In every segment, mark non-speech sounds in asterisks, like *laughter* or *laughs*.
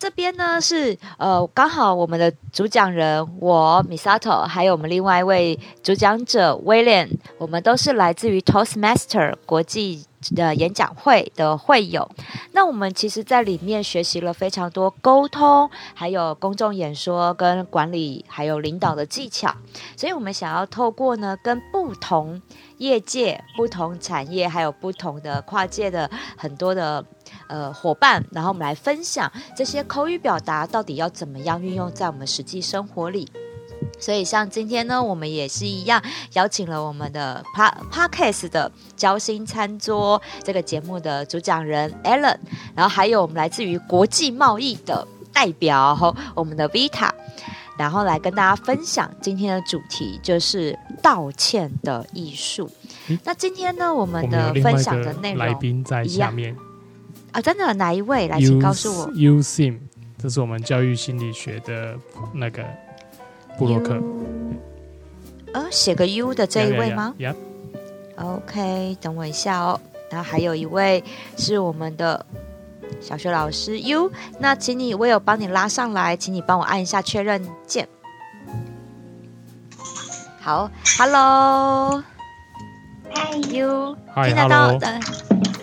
这边呢是呃，刚好我们的主讲人我 Misato，还有我们另外一位主讲者 William，我们都是来自于 Toastmaster 国际的演讲会的会友。那我们其实在里面学习了非常多沟通，还有公众演说跟管理，还有领导的技巧。所以我们想要透过呢，跟不同业界、不同产业，还有不同的跨界的很多的。呃，伙伴，然后我们来分享这些口语表达到底要怎么样运用在我们实际生活里。所以，像今天呢，我们也是一样邀请了我们的 Podcast 的交心餐桌这个节目的主讲人 Alan，然后还有我们来自于国际贸易的代表和我们的 Vita，然后来跟大家分享今天的主题就是道歉的艺术。嗯、那今天呢，我们的分享的内容来宾在下面。啊，真的哪一位来？请告诉我。U Sim，这是我们教育心理学的那个布洛克。呃，写个 U 的这一位吗 yeah, yeah, yeah. OK，等我一下哦。然后还有一位是我们的小学老师 U，那请你，我有帮你拉上来，请你帮我按一下确认键。好，Hello，Hi U，听得到的，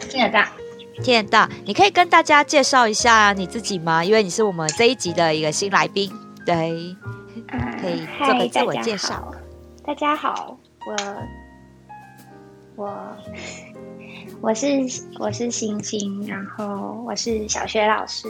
听得到。天大，你可以跟大家介绍一下你自己吗？因为你是我们这一集的一个新来宾，对，可以做个自我介绍。大家好，我我我是我是星星，然后我是小学老师。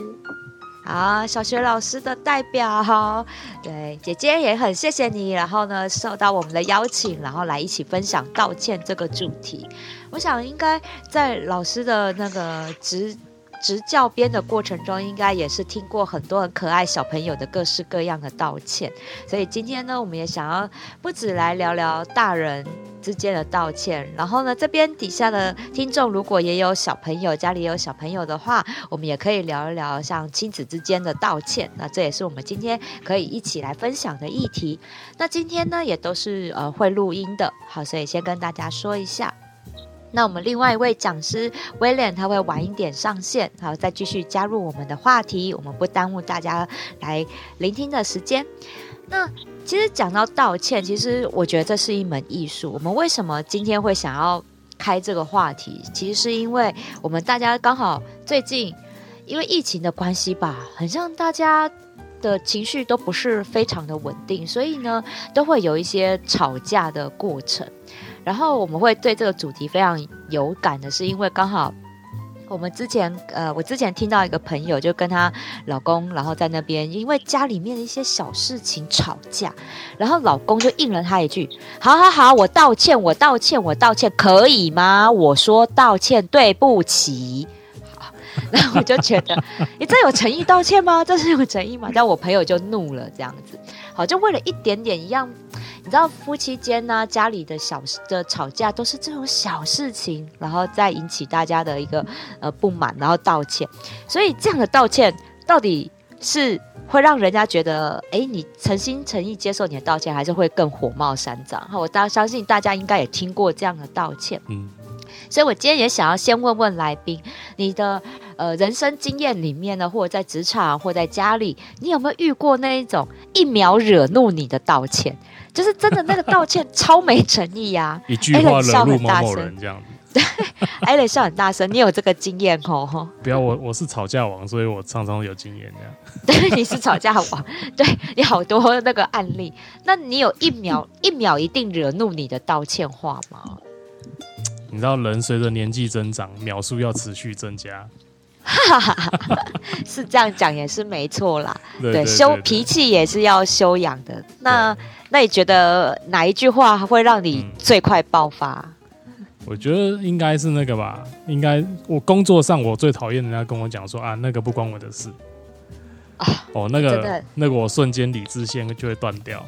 啊，小学老师的代表，对，姐姐也很谢谢你，然后呢，受到我们的邀请，然后来一起分享道歉这个主题。我想应该在老师的那个执执教编的过程中，应该也是听过很多很可爱小朋友的各式各样的道歉。所以今天呢，我们也想要不止来聊聊大人之间的道歉，然后呢，这边底下的听众如果也有小朋友，家里有小朋友的话，我们也可以聊一聊像亲子之间的道歉。那这也是我们今天可以一起来分享的议题。那今天呢，也都是呃会录音的，好，所以先跟大家说一下。那我们另外一位讲师威廉他会晚一点上线，好，再继续加入我们的话题，我们不耽误大家来聆听的时间。那其实讲到道歉，其实我觉得这是一门艺术。我们为什么今天会想要开这个话题？其实是因为我们大家刚好最近因为疫情的关系吧，很像大家的情绪都不是非常的稳定，所以呢，都会有一些吵架的过程。然后我们会对这个主题非常有感的，是因为刚好我们之前呃，我之前听到一个朋友就跟她老公，然后在那边因为家里面的一些小事情吵架，然后老公就应了她一句：“好好好，我道歉，我道歉，我道歉，可以吗？我说道歉，对不起。”然后我就觉得，你这有诚意道歉吗？这是有诚意吗？但我朋友就怒了，这样子，好，就为了一点点一样。你知道夫妻间呢、家里的小事的吵架都是这种小事情，然后再引起大家的一个呃不满，然后道歉。所以这样的道歉到底是会让人家觉得，哎，你诚心诚意接受你的道歉，还是会更火冒三丈？我大相信大家应该也听过这样的道歉。嗯，所以我今天也想要先问问来宾，你的呃人生经验里面呢，或者在职场，或者在家里，你有没有遇过那一种一秒惹怒你的道歉？就是真的那个道歉超没诚意呀、啊！一句话惹怒某某人这样子。对，艾伦笑很大声，你有这个经验哦？不要我，我是吵架王，所以我常常有经验这样。对，你是吵架王，*laughs* 对你好多那个案例。那你有一秒一秒一定惹怒你的道歉话吗？你知道人随着年纪增长，秒数要持续增加。*laughs* 是这样讲也是没错啦。对，对，对，对，对，修脾气也是要修养的。那。那你觉得哪一句话会让你最快爆发？嗯、我觉得应该是那个吧，应该我工作上我最讨厌人家跟我讲说啊，那个不关我的事啊，哦，那个那个我瞬间理智线就会断掉。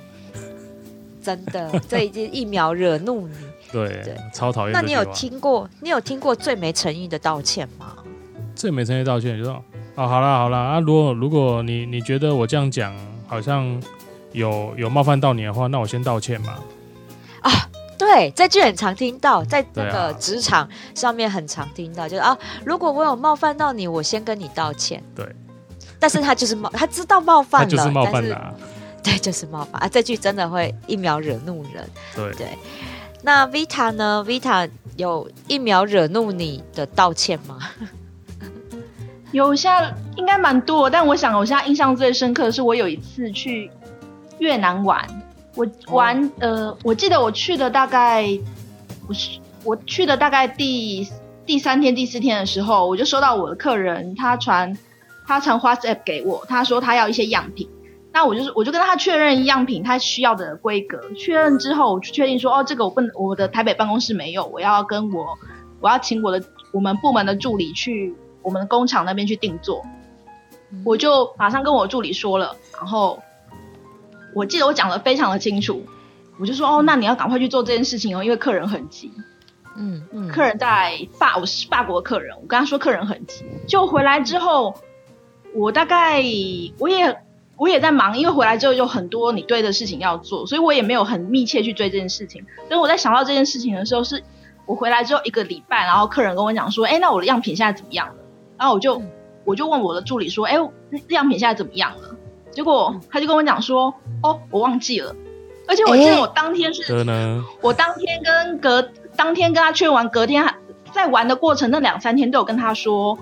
真的，这已经一秒惹怒你。对对，超讨厌。那你有听过你有听过最没诚意的道歉吗？最没诚意的道歉就是哦，好啦好啦啊，如果如果你你觉得我这样讲好像。有有冒犯到你的话，那我先道歉嘛。啊，对，这句很常听到，在那个职场上面很常听到，就是啊，如果我有冒犯到你，我先跟你道歉。对，但是他就是冒，他知道冒犯了，就是冒犯了、啊，对，就是冒犯啊！这句真的会一秒惹怒人。对对，那 Vita 呢？Vita 有一秒惹怒你的道歉吗？*laughs* 有，现在应该蛮多，但我想我现在印象最深刻的是，我有一次去越南玩，我玩、哦、呃，我记得我去的大概不是我去的大概第第三天、第四天的时候，我就收到我的客人他传他传 WhatsApp 给我，他说他要一些样品，那我就是我就跟他确认样品他需要的规格，确认之后我就确定说哦，这个我不能，我的台北办公室没有，我要跟我我要请我的我们部门的助理去。我们的工厂那边去定做，我就马上跟我助理说了，然后我记得我讲得非常的清楚，我就说哦，那你要赶快去做这件事情哦，因为客人很急，嗯嗯，客人在法，我是法国的客人，我跟他说客人很急，就回来之后，我大概我也我也在忙，因为回来之后有很多你对的事情要做，所以我也没有很密切去追这件事情，所以我在想到这件事情的时候，是我回来之后一个礼拜，然后客人跟我讲说，哎，那我的样品现在怎么样了？然后我就我就问我的助理说：“哎，样品现在怎么样了？”结果他就跟我讲说：“哦，我忘记了。”而且我记得我当天是，我当天跟隔当天跟他确认完，隔天在玩的过程那两三天都有跟他说，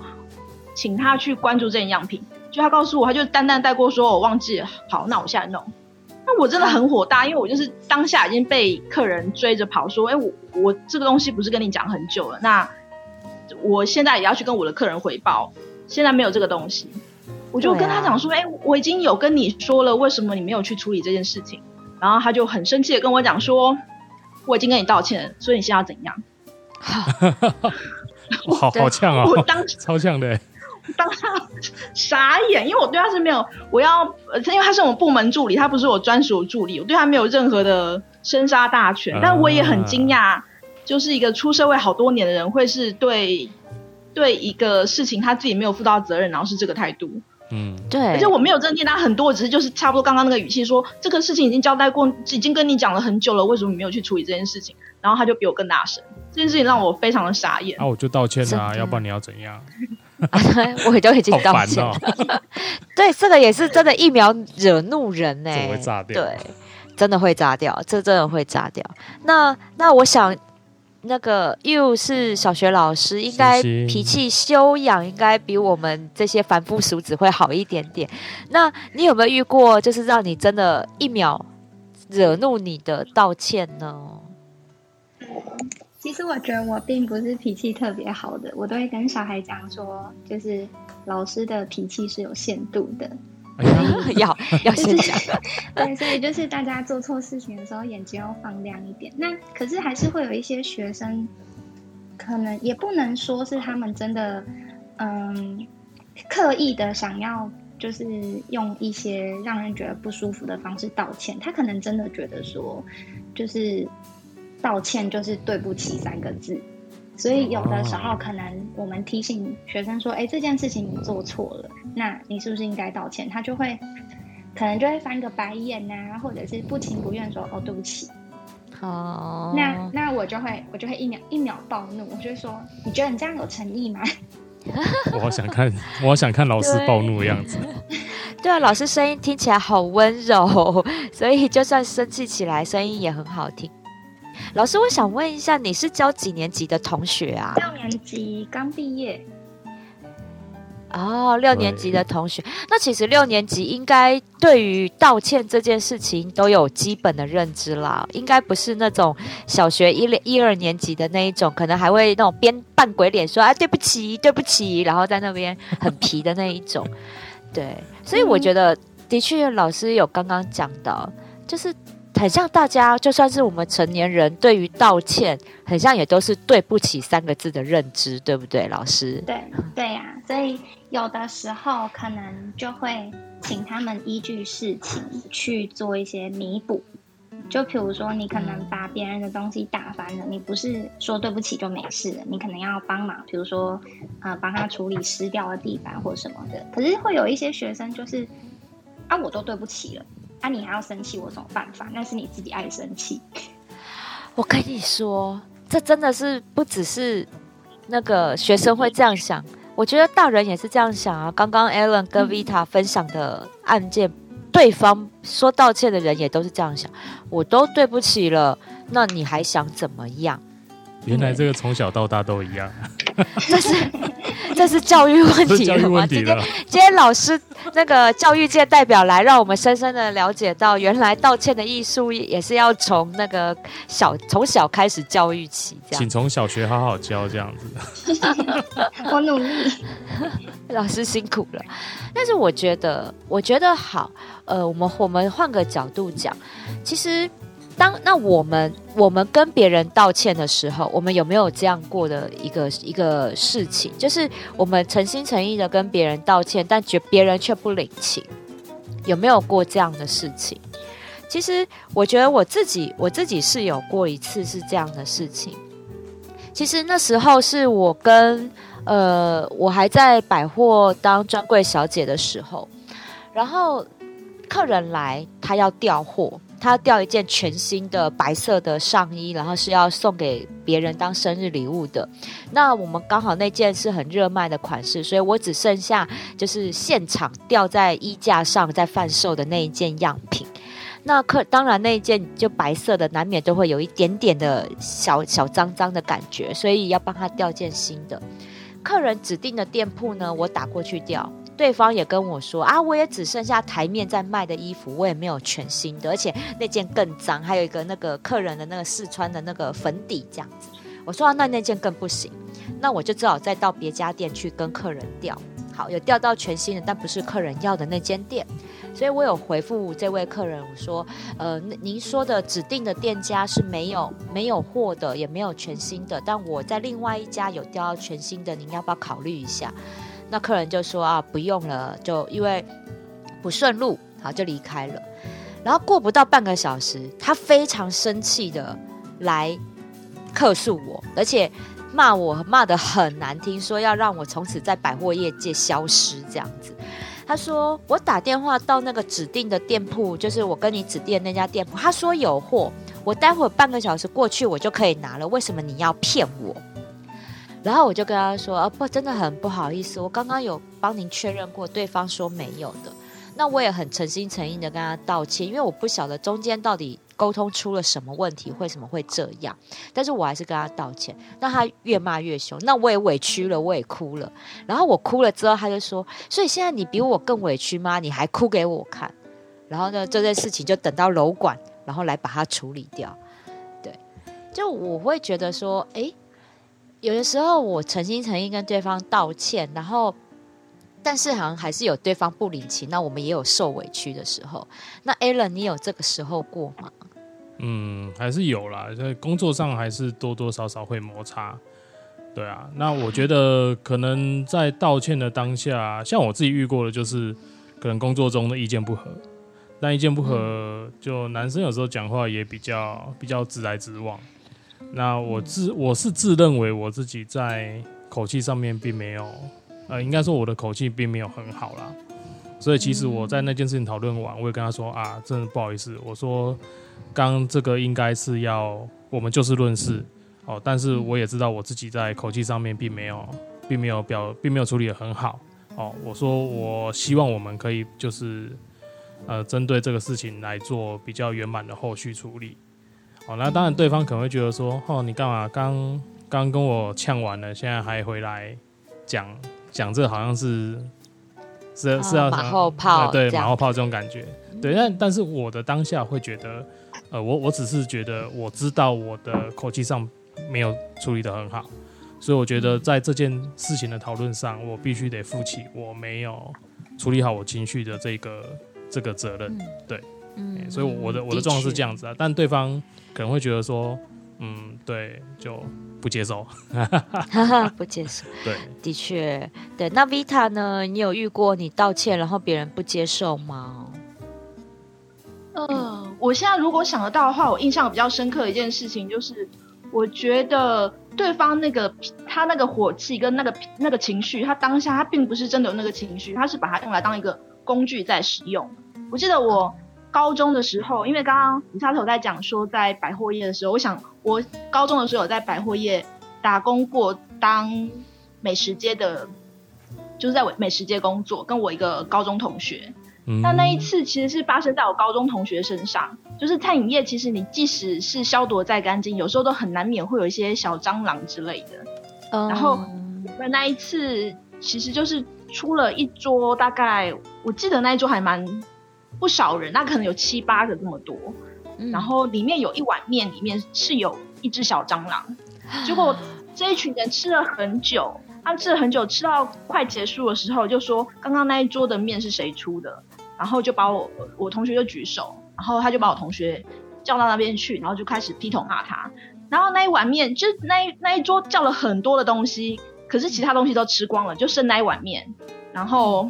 请他去关注这件样品。就他告诉我，他就淡淡带过说：“我忘记了。”好，那我现在弄。那我真的很火大，因为我就是当下已经被客人追着跑，说：“哎，我我这个东西不是跟你讲很久了？”那我现在也要去跟我的客人回报，现在没有这个东西，我就跟他讲说，哎、啊欸，我已经有跟你说了，为什么你没有去处理这件事情？然后他就很生气的跟我讲说，我已经跟你道歉了，所以你现在要怎样？*laughs* 好好呛啊！我当超呛的，当他傻眼，因为我对他是没有，我要，因为他是我们部门助理，他不是我专属助理，我对他没有任何的生杀大权，啊、但我也很惊讶。就是一个出社会好多年的人，会是对对一个事情他自己没有负到责任，然后是这个态度。嗯，对。而且我没有真的听他很多，只是就是差不多刚刚那个语气说，这个事情已经交代过，已经跟你讲了很久了，为什么你没有去处理这件事情？然后他就比我更大声，这件事情让我非常的傻眼。那、啊、我就道歉啊，要不然你要怎样？*laughs* 我就已经道歉了。哦、*laughs* 对，这个也是真的，一秒惹怒人呢、欸，会炸掉。对，真的会炸掉，这真的会炸掉。那那我想。那个又是小学老师，应该脾气修养应该比我们这些凡夫俗子会好一点点。那你有没有遇过，就是让你真的一秒惹怒你的道歉呢？其实我觉得我并不是脾气特别好的，我都会跟小孩讲说，就是老师的脾气是有限度的。*laughs* 要要先讲，*laughs* 对，所以就是大家做错事情的时候，眼睛要放亮一点。那可是还是会有一些学生，可能也不能说是他们真的，嗯，刻意的想要，就是用一些让人觉得不舒服的方式道歉。他可能真的觉得说，就是道歉就是对不起三个字。所以有的时候可能我们提醒学生说：“哎，这件事情你做错了，那你是不是应该道歉？”他就会可能就会翻个白眼呐、啊，或者是不情不愿说：“哦，对不起。”哦，那那我就会我就会一秒一秒暴怒，我就会说：“你觉得你这样有诚意吗？” *laughs* 我好想看，我好想看老师暴怒的样子。*laughs* 对啊，老师声音听起来好温柔，*laughs* 所以就算生气起来，声音也很好听。老师，我想问一下，你是教几年级的同学啊？六年级刚毕业。哦，六年级的同学，那其实六年级应该对于道歉这件事情都有基本的认知啦，应该不是那种小学一、一二年级的那一种，可能还会那种边扮鬼脸说啊对不起，对不起，然后在那边很皮的那一种。对，所以我觉得的确，老师有刚刚讲到，就是。很像大家，就算是我们成年人，对于道歉，很像也都是“对不起”三个字的认知，对不对，老师？对对呀、啊，所以有的时候可能就会请他们依据事情去做一些弥补。就比如说，你可能把别人的东西打翻了，你不是说对不起就没事了，你可能要帮忙，比如说，呃，帮他处理湿掉的地板或什么的。可是会有一些学生就是，啊，我都对不起了。啊，你还要生气，我有什么办法？那是你自己爱生气。我跟你说，这真的是不只是那个学生会这样想，我觉得大人也是这样想啊。刚刚 Alan 跟 Vita 分享的案件，嗯、对方说道歉的人也都是这样想，我都对不起了，那你还想怎么样？原来这个从小到大都一样。*laughs* 这是这是教育问题了吗？今天今天老师那个教育界代表来，让我们深深的了解到，原来道歉的艺术也是要从那个小从小开始教育起，这样。请从小学好好教这样子。*laughs* 我努力，*laughs* 老师辛苦了。但是我觉得，我觉得好。呃，我们我们换个角度讲，其实。当那我们我们跟别人道歉的时候，我们有没有这样过的一个一个事情？就是我们诚心诚意的跟别人道歉，但觉别人却不领情，有没有过这样的事情？其实我觉得我自己我自己是有过一次是这样的事情。其实那时候是我跟呃我还在百货当专柜小姐的时候，然后客人来，他要调货。他要调一件全新的白色的上衣，然后是要送给别人当生日礼物的。那我们刚好那件是很热卖的款式，所以我只剩下就是现场吊在衣架上在贩售的那一件样品。那客当然那一件就白色的，难免都会有一点点的小小脏脏的感觉，所以要帮他调件新的。客人指定的店铺呢，我打过去调。对方也跟我说啊，我也只剩下台面在卖的衣服，我也没有全新的，而且那件更脏，还有一个那个客人的那个试穿的那个粉底这样子。我说，那那件更不行，那我就只好再到别家店去跟客人调。好，有调到全新的，但不是客人要的那间店，所以我有回复这位客人我说，呃，您说的指定的店家是没有没有货的，也没有全新的，但我在另外一家有调到全新的，您要不要考虑一下？那客人就说啊，不用了，就因为不顺路，好就离开了。然后过不到半个小时，他非常生气的来客诉我，而且骂我骂得很难听，说要让我从此在百货业界消失这样子。他说我打电话到那个指定的店铺，就是我跟你指定的那家店铺，他说有货，我待会半个小时过去我就可以拿了，为什么你要骗我？然后我就跟他说：“啊，不，真的很不好意思，我刚刚有帮您确认过，对方说没有的。那我也很诚心诚意的跟他道歉，因为我不晓得中间到底沟通出了什么问题，为什么会这样。但是我还是跟他道歉。那他越骂越凶，那我也委屈了，我也哭了。然后我哭了之后，他就说：所以现在你比我更委屈吗？你还哭给我看？然后呢，这件事情就等到楼管，然后来把它处理掉。对，就我会觉得说，诶。有的时候我诚心诚意跟对方道歉，然后，但是好像还是有对方不领情，那我们也有受委屈的时候。那 Alan，你有这个时候过吗？嗯，还是有啦，在工作上还是多多少少会摩擦。对啊，那我觉得可能在道歉的当下，像我自己遇过的，就是可能工作中的意见不合，但意见不合，就男生有时候讲话也比较比较直来直往。那我自我是自认为我自己在口气上面并没有，呃，应该说我的口气并没有很好啦。所以其实我在那件事情讨论完，我也跟他说啊，真的不好意思，我说刚这个应该是要我们就事论事哦，但是我也知道我自己在口气上面并没有，并没有表，并没有处理得很好哦。我说我希望我们可以就是呃针对这个事情来做比较圆满的后续处理。哦，那当然，对方可能会觉得说：“哦，你干嘛？刚刚跟我呛完了，现在还回来讲讲这，好像是是、哦、是要马后炮，对马后炮这种感觉。对，但但是我的当下会觉得，呃，我我只是觉得我知道我的口气上没有处理的很好，所以我觉得在这件事情的讨论上，我必须得负起我没有处理好我情绪的这个这个责任。对。”嗯，所以我的我的状况是这样子啊，但对方可能会觉得说，嗯，对，就不接受，*laughs* 不接受。*laughs* 对，的确，对。那 Vita 呢？你有遇过你道歉然后别人不接受吗？呃，我现在如果想得到的话，我印象比较深刻的一件事情就是，我觉得对方那个他那个火气跟那个那个情绪，他当下他并不是真的有那个情绪，他是把它用来当一个工具在使用。我记得我。高中的时候，因为刚刚李莎头在讲说，在百货业的时候，我想我高中的时候有在百货业打工过，当美食街的就是在美食街工作，跟我一个高中同学。那、嗯、那一次其实是发生在我高中同学身上，就是餐饮业，其实你即使是消毒再干净，有时候都很难免会有一些小蟑螂之类的。嗯、然后那那一次其实就是出了一桌，大概我记得那一桌还蛮不少人，那可能有七八个这么多。嗯、然后里面有一碗面，里面是有一只小蟑螂。结果这一群人吃了很久，他们吃了很久，吃到快结束的时候，就说刚刚那一桌的面是谁出的？然后就把我我同学就举手，然后他就把我同学叫到那边去，然后就开始劈头骂他。然后那一碗面，就那一那一桌叫了很多的东西，可是其他东西都吃光了，就剩那一碗面。然后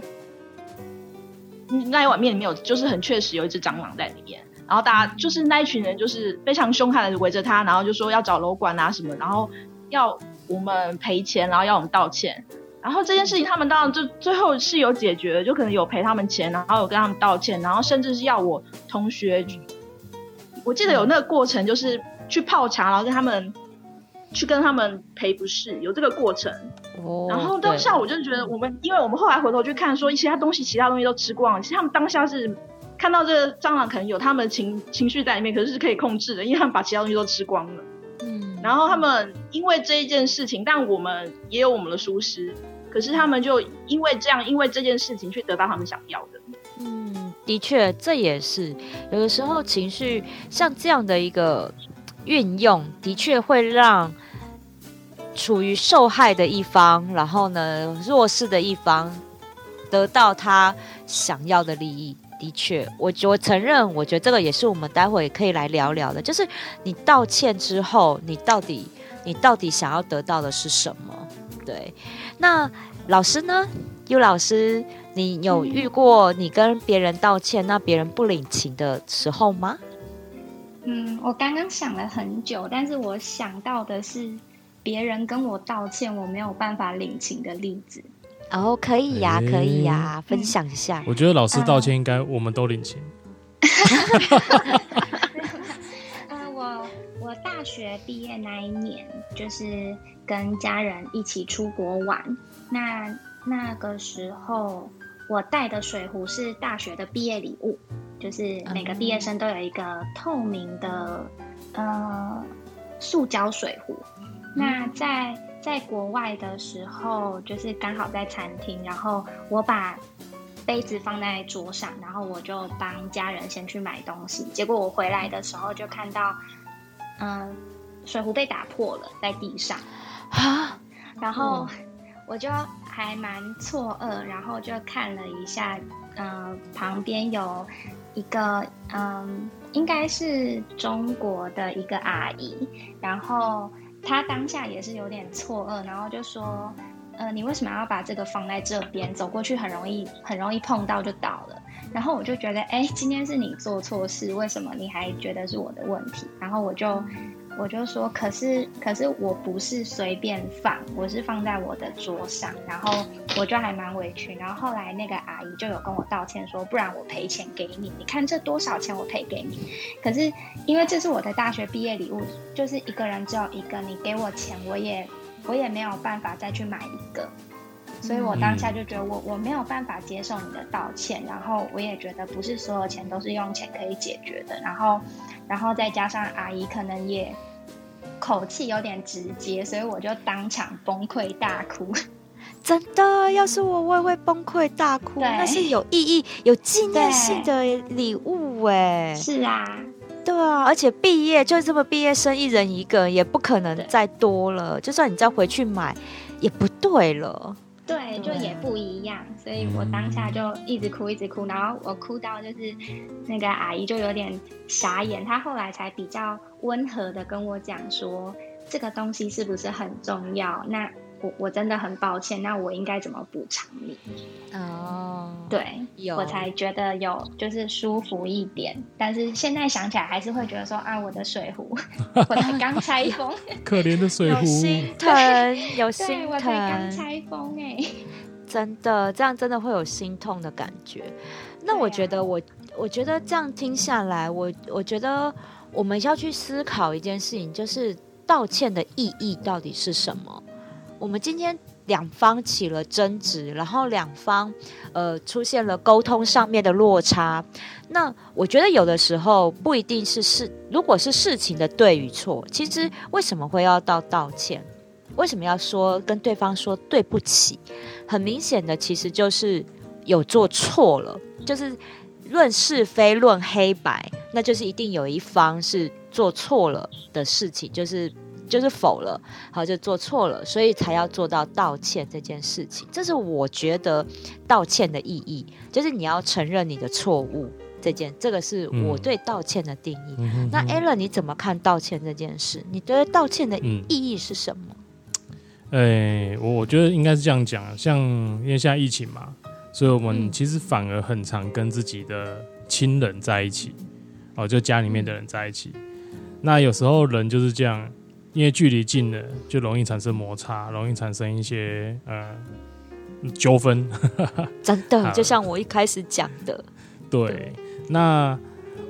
那一碗面里面有，就是很确实有一只蟑螂在里面。然后大家就是那一群人，就是非常凶悍的围着他，然后就说要找楼管啊什么，然后要我们赔钱，然后要我们道歉。然后这件事情他们当然就最后是有解决的，就可能有赔他们钱，然后有跟他们道歉，然后甚至是要我同学，我记得有那个过程，就是去泡茶，然后跟他们去跟他们赔不是，有这个过程。哦。然后当下我就觉得，我们因为我们后来回头去看，说其他东西，其他东西都吃光了，其实他们当下是看到这个蟑螂可能有他们的情情绪在里面，可是是可以控制的，因为他们把其他东西都吃光了。嗯。然后他们因为这一件事情，但我们也有我们的疏失。可是他们就因为这样，因为这件事情去得到他们想要的。嗯，的确，这也是有的时候情绪像这样的一个运用，的确会让处于受害的一方，然后呢，弱势的一方得到他想要的利益。的确，我我承认，我觉得这个也是我们待会也可以来聊聊的，就是你道歉之后，你到底你到底想要得到的是什么？对，那老师呢优老师，你有遇过你跟别人道歉，那别人不领情的时候吗？嗯，我刚刚想了很久，但是我想到的是别人跟我道歉，我没有办法领情的例子。哦，可以呀，可以呀，分享一下。我觉得老师道歉应该我们都领情。*laughs* 呃，我我大学毕业那一年就是。跟家人一起出国玩，那那个时候我带的水壶是大学的毕业礼物，就是每个毕业生都有一个透明的呃塑胶水壶。那在在国外的时候，就是刚好在餐厅，然后我把杯子放在桌上，然后我就帮家人先去买东西。结果我回来的时候就看到，嗯、呃，水壶被打破了，在地上。啊，然后我就还蛮错愕，然后就看了一下，嗯、呃，旁边有一个，嗯、应该是中国的一个阿姨，然后她当下也是有点错愕，然后就说，呃，你为什么要把这个放在这边？走过去很容易，很容易碰到就倒了。然后我就觉得，哎，今天是你做错事，为什么你还觉得是我的问题？然后我就。我就说，可是可是我不是随便放，我是放在我的桌上，然后我就还蛮委屈。然后后来那个阿姨就有跟我道歉说，不然我赔钱给你，你看这多少钱我赔给你。可是因为这是我的大学毕业礼物，就是一个人只有一个，你给我钱，我也我也没有办法再去买一个。所以我当下就觉得我我没有办法接受你的道歉，然后我也觉得不是所有钱都是用钱可以解决的。然后然后再加上阿姨可能也。口气有点直接，所以我就当场崩溃大哭。*laughs* 真的，要是我，我也会崩溃大哭。那是有意义、有纪念性的礼物哎。是啊，对啊，而且毕业就这么毕业生一人一个，也不可能再多了。就算你再回去买，也不对了。对，就也不一样，所以我当下就一直哭，一直哭，然后我哭到就是那个阿姨就有点傻眼，她后来才比较温和的跟我讲说，这个东西是不是很重要？那我我真的很抱歉，那我应该怎么补偿你？哦，对，有我才觉得有就是舒服一点，但是现在想起来还是会觉得说啊，我的水壶，*laughs* 我才 *laughs* 刚拆封，可怜的水壶，有心疼，有心疼，我才刚拆封哎、欸，*laughs* 真的这样真的会有心痛的感觉。那我觉得我、啊、我觉得这样听下来，我我觉得我们要去思考一件事情，就是道歉的意义到底是什么？我们今天两方起了争执，然后两方呃出现了沟通上面的落差。那我觉得有的时候不一定是事，如果是事情的对与错，其实为什么会要到道歉？为什么要说跟对方说对不起？很明显的，其实就是有做错了，就是论是非、论黑白，那就是一定有一方是做错了的事情，就是。就是否了，好，就做错了，所以才要做到道歉这件事情。这是我觉得道歉的意义，就是你要承认你的错误。这件，这个是我对道歉的定义。嗯、那 Alan，你怎么看道歉这件事？你觉得道歉的意义是什么？哎、嗯欸，我我觉得应该是这样讲，像因为现在疫情嘛，所以我们其实反而很常跟自己的亲人在一起，哦，就家里面的人在一起。那有时候人就是这样。因为距离近了，就容易产生摩擦，容易产生一些呃纠纷。*laughs* 真的，就像我一开始讲的。对，对，那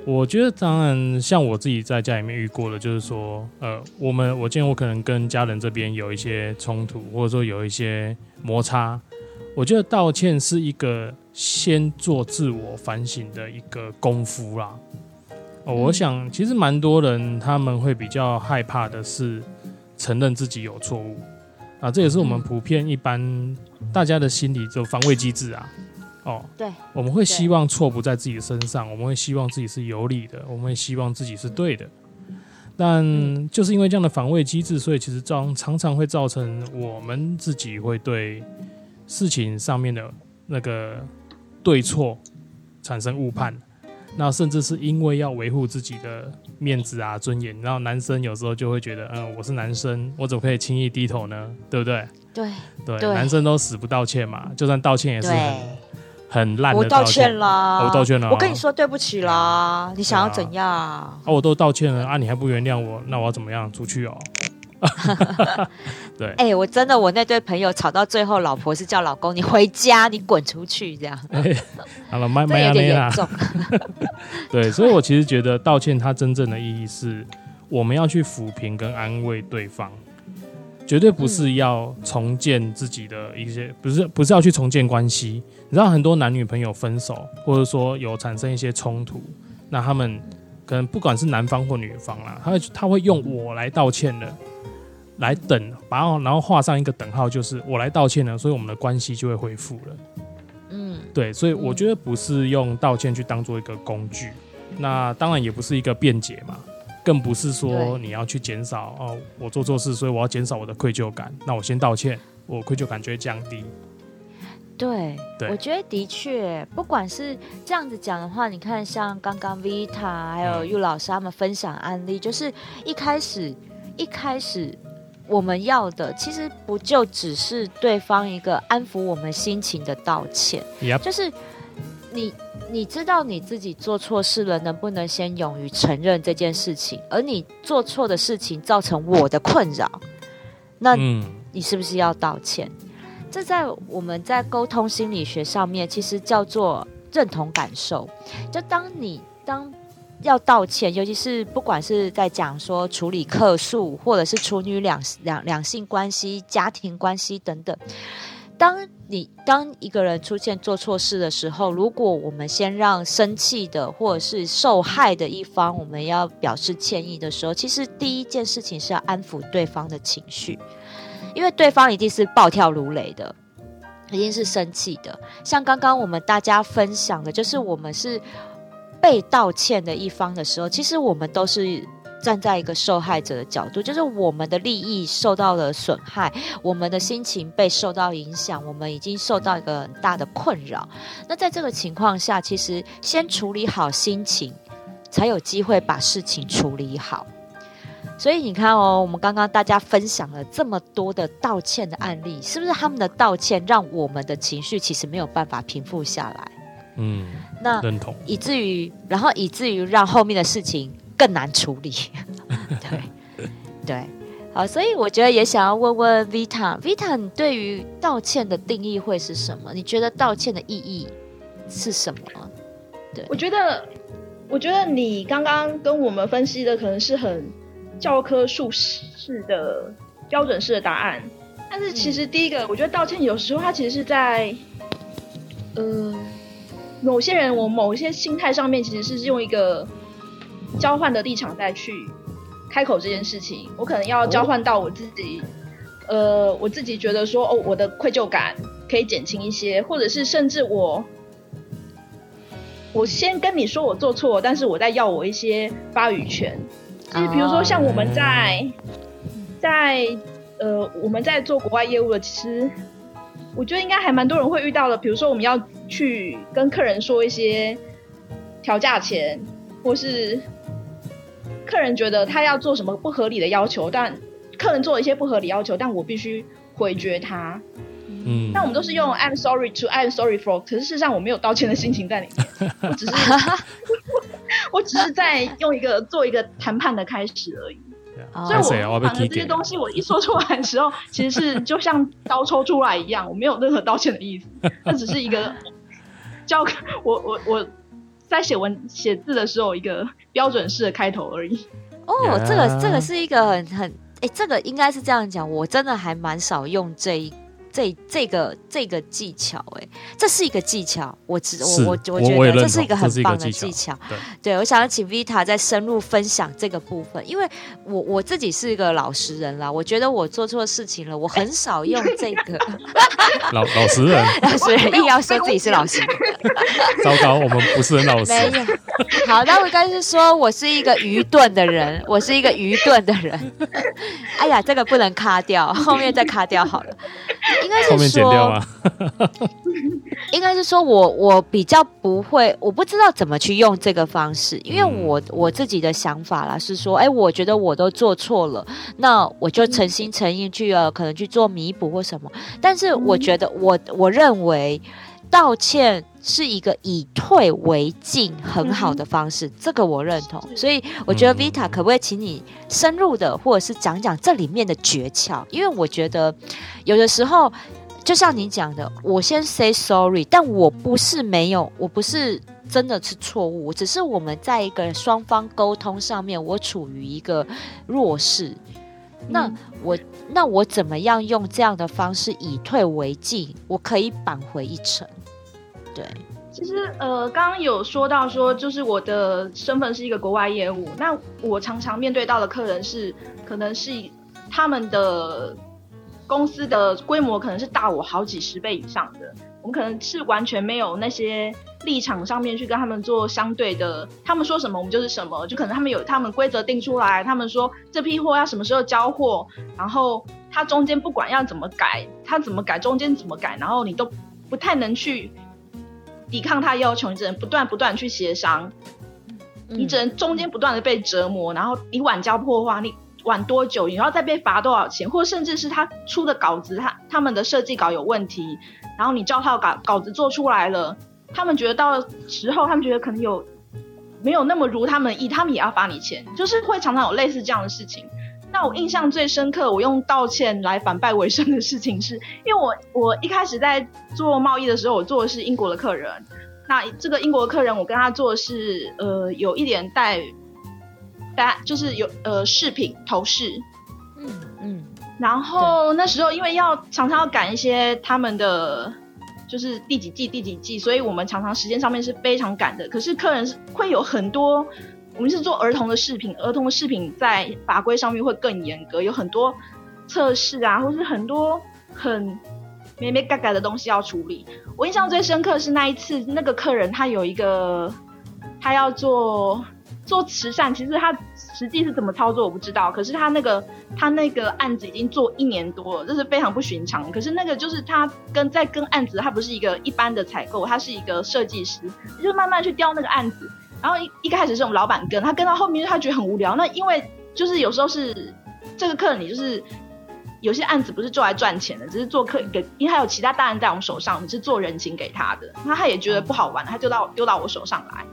我觉得当然，像我自己在家里面遇过的，就是说，呃，我们我见我可能跟家人这边有一些冲突，或者说有一些摩擦。我觉得道歉是一个先做自我反省的一个功夫啦。哦，我想其实蛮多人他们会比较害怕的是承认自己有错误啊，这也是我们普遍一般大家的心理就防卫机制啊。哦，对，我们会希望错不在自己的身上，我们会希望自己是有理的，我们会希望自己是对的。但就是因为这样的防卫机制，所以其实常常常会造成我们自己会对事情上面的那个对错产生误判。那甚至是因为要维护自己的面子啊、尊严，然后男生有时候就会觉得，嗯，我是男生，我怎么可以轻易低头呢？对不对？对对，对，男生都死不道歉嘛，就算道歉也是很很烂的。我道歉啦，我道歉了，我跟你说对不起啦，你想要怎样？啊，啊，我都道歉了啊，你还不原谅我，那我要怎么样？出去哦。*laughs* 对，哎、欸，我真的，我那对朋友吵到最后，老婆是叫老公你回家，你滚出去，这样。欸、好了，麦 *laughs* 麦有点严重。*laughs* 对，所以我其实觉得道歉它真正的意义是，我们要去抚平跟安慰对方，绝对不是要重建自己的一些，不是不是要去重建关系。你知道很多男女朋友分手，或者说有产生一些冲突，那他们可能不管是男方或女方啦，他会他会用我来道歉的。来等，然后然后画上一个等号，就是我来道歉了，所以我们的关系就会恢复了。嗯，对，所以我觉得不是用道歉去当做一个工具，那当然也不是一个辩解嘛，更不是说你要去减少哦，我做错事，所以我要减少我的愧疚感，那我先道歉，我愧疚感就会降低。对，对，我觉得的确，不管是这样子讲的话，你看像刚刚 Vita 还有 Yu 老师他们分享案例，就是一开始一开始。我们要的其实不就只是对方一个安抚我们心情的道歉，Yep. 就是你你知道你自己做错事了，能不能先勇于承认这件事情？而你做错的事情造成我的困扰，那你是不是要道歉？嗯、这在我们在沟通心理学上面，其实叫做认同感受。就当你当。要道歉，尤其是不管是在讲说处理客诉，或者是处女两两两性关系、家庭关系等等。当你当一个人出现做错事的时候，如果我们先让生气的或者是受害的一方，我们要表示歉意的时候，其实第一件事情是要安抚对方的情绪，因为对方一定是暴跳如雷的，一定是生气的。像刚刚我们大家分享的，就是我们是。被道歉的一方的时候，其实我们都是站在一个受害者的角度，就是我们的利益受到了损害，我们的心情被受到影响，我们已经受到一个很大的困扰。那在这个情况下，其实先处理好心情，才有机会把事情处理好。所以你看哦，我们刚刚大家分享了这么多的道歉的案例，是不是他们的道歉让我们的情绪其实没有办法平复下来？嗯，那认同，以至于，然后以至于让后面的事情更难处理。*laughs* 对，对，好，所以我觉得也想要问问 Vita，Vita，你对于道歉的定义会是什么？你觉得道歉的意义是什么？对，我觉得，我觉得你刚刚跟我们分析的可能是很教科书式的标准式的答案，但是其实第一个，我觉得道歉有时候它其实是在，呃，某些人我某一些心态上面，其实是用一个交换的立场再去开口这件事情。我可能要交换到我自己，呃，我自己觉得说，哦，我的愧疚感可以减轻一些，或者是甚至我，我先跟你说我做错，但是我再要我一些话语权。就是比如说像我们在、在。呃，我们在做国外业务的，其实我觉得应该还蛮多人会遇到的。比如说，我们要去跟客人说一些调价钱，或是客人觉得他要做什么不合理的要求，但客人做了一些不合理要求，但我必须回绝他。嗯，那我们都是用 I'm sorry to I'm sorry for，可是事实上我没有道歉的心情在里面，*laughs* 我只是 *laughs* 我只是在用一个做一个谈判的开始而已。所以我反正这些东西我一说出来的时候，其实是就像刀抽出来一样，我没有任何道歉的意思，那只是一个教我我我在写文写字的时候一个标准式的开头而已。哦，这个这个是一个很很哎，这个应该是这样讲，我真的还蛮少用这一。这这个这个技巧，哎，这是一个技巧。我只我我我觉得这是一个很棒的技巧。对，对我想要请 Vita 再深入分享这个部分，因为我我自己是一个老实人啦。我觉得我做错事情了，我很少用这个 *laughs* 老老实人，*laughs* 老实人硬要说自己是老实人，*laughs* 糟糕，我们不是很老实。没有。好，那我应该是说我是一个愚钝的人，我是一个愚钝的人。哎呀，这个不能卡掉，后面再卡掉好了。*laughs* 应该是说，*laughs* 应该是说我我比较不会，我不知道怎么去用这个方式，因为我我自己的想法啦是说，哎、欸，我觉得我都做错了，那我就诚心诚意去呃，可能去做弥补或什么。但是我觉得我我认为道歉是一个以退为进很好的方式，这个我认同。所以我觉得 Vita 可不可以请你深入的，或者是讲讲这里面的诀窍？因为我觉得。有的时候，就像你讲的，我先 say sorry，但我不是没有，我不是真的是错误，只是我们在一个双方沟通上面，我处于一个弱势。那我那我怎么样用这样的方式以退为进，我可以扳回一城？对，其实呃，刚刚有说到说，就是我的身份是一个国外业务，那我常常面对到的客人是，可能是他们的。公司的规模可能是大我好几十倍以上的，我们可能是完全没有那些立场上面去跟他们做相对的，他们说什么我们就是什么，就可能他们有他们规则定出来，他们说这批货要什么时候交货，然后他中间不管要怎么改，他怎么改中间怎么改，然后你都不太能去抵抗他要求，你只能不断不断去协商，你只能中间不断的被折磨，然后你晚交货的话你。晚多久，你要再被罚多少钱，或甚至是他出的稿子，他他们的设计稿有问题，然后你照套稿稿子做出来了，他们觉得到时候，他们觉得可能有没有那么如他们意，他们也要罚你钱，就是会常常有类似这样的事情。那我印象最深刻，我用道歉来反败为胜的事情是，因为我我一开始在做贸易的时候，我做的是英国的客人，那这个英国客人，我跟他做的是呃有一点带。就是有呃饰品头饰，嗯嗯，然后那时候因为要常常要赶一些他们的就是第几季第几季，所以我们常常时间上面是非常赶的。可是客人是会有很多，我们是做儿童的饰品，儿童的饰品在法规上面会更严格，有很多测试啊，或是很多很咩咩嘎嘎的东西要处理。我印象最深刻是那一次，那个客人他有一个他要做。做慈善，其实他实际是怎么操作我不知道。可是他那个他那个案子已经做一年多了，这是非常不寻常。可是那个就是他跟在跟案子，他不是一个一般的采购，他是一个设计师，就慢慢去雕那个案子。然后一一开始是我们老板跟他跟到后面，他觉得很无聊。那因为就是有时候是这个客人，你就是有些案子不是做来赚钱的，只是做客给，因为还有其他大人在我们手上，你是做人情给他的。那他也觉得不好玩，他就到丢到我手上来。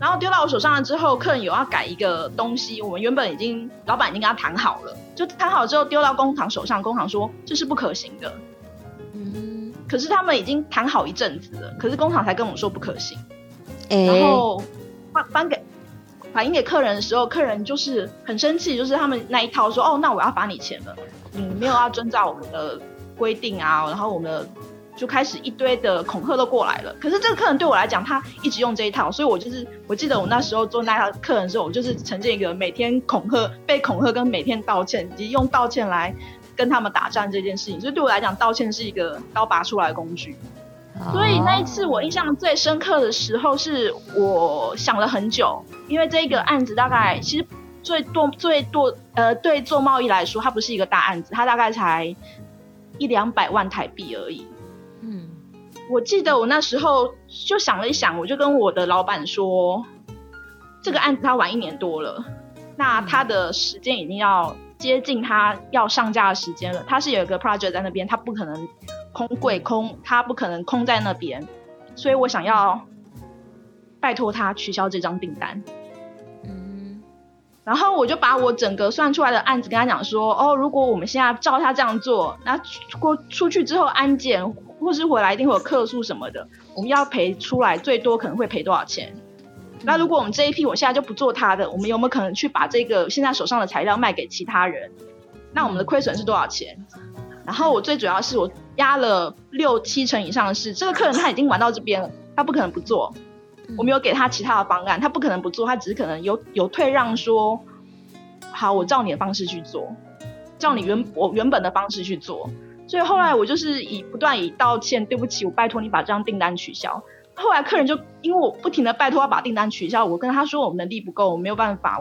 然后丢到我手上了之后，客人有要改一个东西，我们原本已经老板已经跟他谈好了，就谈好之后丢到工厂手上，工厂说这是不可行的。嗯，可是他们已经谈好一阵子了，可是工厂才跟我们说不可行。欸、然后发发给反映给客人的时候，客人就是很生气，就是他们那一套说哦，那我要罚你钱了。你没有要遵照我们的规定啊，然后我们的就开始一堆的恐吓都过来了。可是这个客人对我来讲，他一直用这一套，所以我就是我记得我那时候做那套客人的时候，我就是呈现一个每天恐吓、被恐吓跟每天道歉，以及用道歉来跟他们打战这件事情。所以对我来讲，道歉是一个刀拔出来的工具。所以那一次我印象最深刻的时候，是我想了很久，因为这个案子大概其实最多最多呃，对做贸易来说，它不是一个大案子，它大概才一两百万台币而已。我记得我那时候就想了一想，我就跟我的老板说，这个案子他晚一年多了，那他的时间已经要接近他要上架的时间了，他是有一个 project 在那边，他不可能。空柜空，他不可能空在那边，所以我想要拜托他取消这张订单。嗯，然后我就把我整个算出来的案子跟他讲说，哦，如果我们现在照他这样做，那过出去之后安检或是回来一定会有客诉什么的，我们要赔出来最多可能会赔多少钱？那如果我们这一批我现在就不做他的，我们有没有可能去把这个现在手上的材料卖给其他人？那我们的亏损是多少钱？然后我最主要是我压了六七成以上的事，这个客人他已经玩到这边了，他不可能不做。我没有给他其他的方案，他不可能不做，他只是可能有有退让说，好，我照你的方式去做，照你原我原本的方式去做。所以后来我就是以不断以道歉，对不起，我拜托你把这张订单取消。后来客人就因为我不停的拜托他把订单取消，我跟他说我能力不够，我没有办法，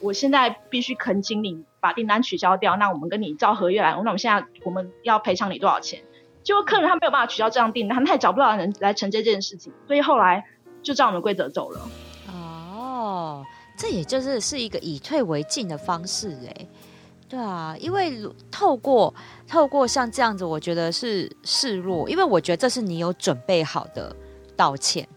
我现在必须恳请你。把订单取消掉，那我们跟你照合约来。那我们现在我们要赔偿你多少钱？结果客人他没有办法取消这张订单，他也找不到人来承接这件事情，所以后来就照我们规则走了。哦，这也就是是一个以退为进的方式哎。对啊，因为透过透过像这样子，我觉得是示弱，因为我觉得这是你有准备好的道歉，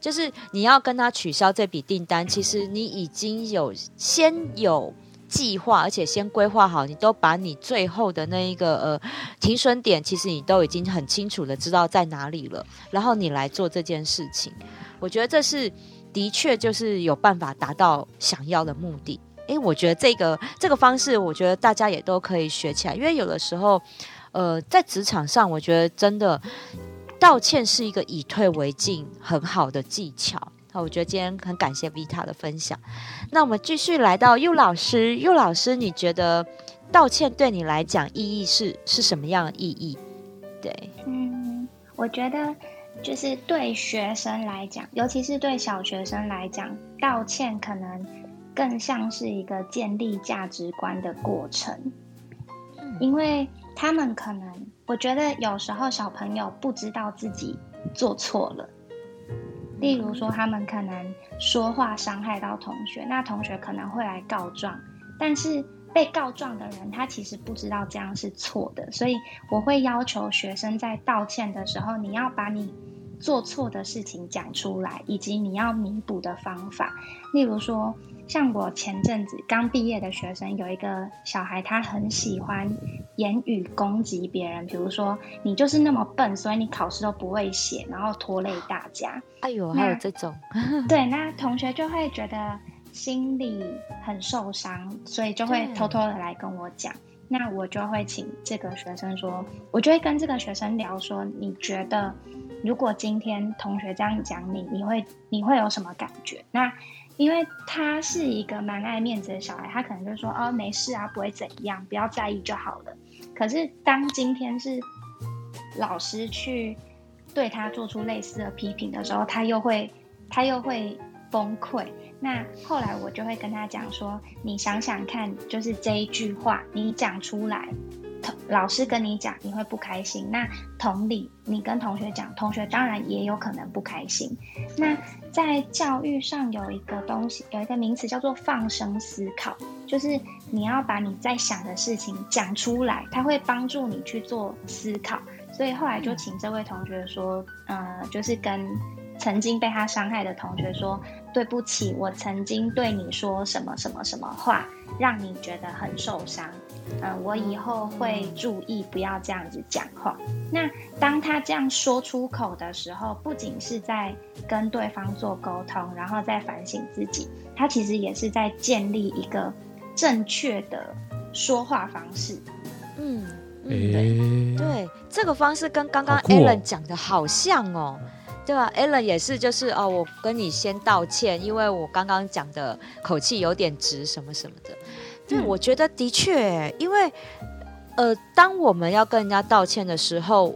就是你要跟他取消这笔订单，其实你已经有先有。计划，而且先规划好，你都把你最后的那一个呃停损点，其实你都已经很清楚的知道在哪里了，然后你来做这件事情，我觉得这是的确就是有办法达到想要的目的。诶，我觉得这个这个方式，我觉得大家也都可以学起来，因为有的时候，呃，在职场上，我觉得真的道歉是一个以退为进很好的技巧。好，我觉得今天很感谢 Vita 的分享。那我们继续来到 Yu 老师，Yu 老师，你觉得道歉对你来讲意义是是什么样的意义？对，嗯，我觉得就是对学生来讲，尤其是对小学生来讲，道歉可能更像是一个建立价值观的过程，因为他们可能，我觉得有时候小朋友不知道自己做错了。例如说，他们可能说话伤害到同学，那同学可能会来告状，但是被告状的人他其实不知道这样是错的，所以我会要求学生在道歉的时候，你要把你做错的事情讲出来，以及你要弥补的方法。例如说。像我前阵子刚毕业的学生，有一个小孩，他很喜欢言语攻击别人，比如说你就是那么笨，所以你考试都不会写，然后拖累大家。哎呦，还有这种。*laughs* *laughs* 对，那同学就会觉得心里很受伤，所以就会偷偷的来跟我讲。那我就会请这个学生说，我就会跟这个学生聊说，你觉得如果今天同学这样讲你，你会你会有什么感觉？那因为他是一个蛮爱面子的小孩，他可能就说：“哦，没事啊，不会怎样，不要在意就好了。”可是当今天是老师去对他做出类似的批评的时候，他又会他又会崩溃。那后来我就会跟他讲说：“你想想看，就是这一句话，你讲出来。”老师跟你讲，你会不开心。那同理，你跟同学讲，同学当然也有可能不开心。那在教育上有一个东西，有一个名词叫做放声思考，就是你要把你在想的事情讲出来，它会帮助你去做思考。所以后来就请这位同学说，呃，就是跟曾经被他伤害的同学说。对不起，我曾经对你说什么什么什么话，让你觉得很受伤。嗯、呃，我以后会注意不要这样子讲话。那当他这样说出口的时候，不仅是在跟对方做沟通，然后再反省自己，他其实也是在建立一个正确的说话方式。嗯，哎、欸，对，这个方式跟刚刚 Alan 讲的好像哦，哦对吧？Alan 也是，就是哦，我跟你先道歉，因为我刚刚讲的口气有点直，什么什么的。对，嗯、我觉得的确，因为呃，当我们要跟人家道歉的时候。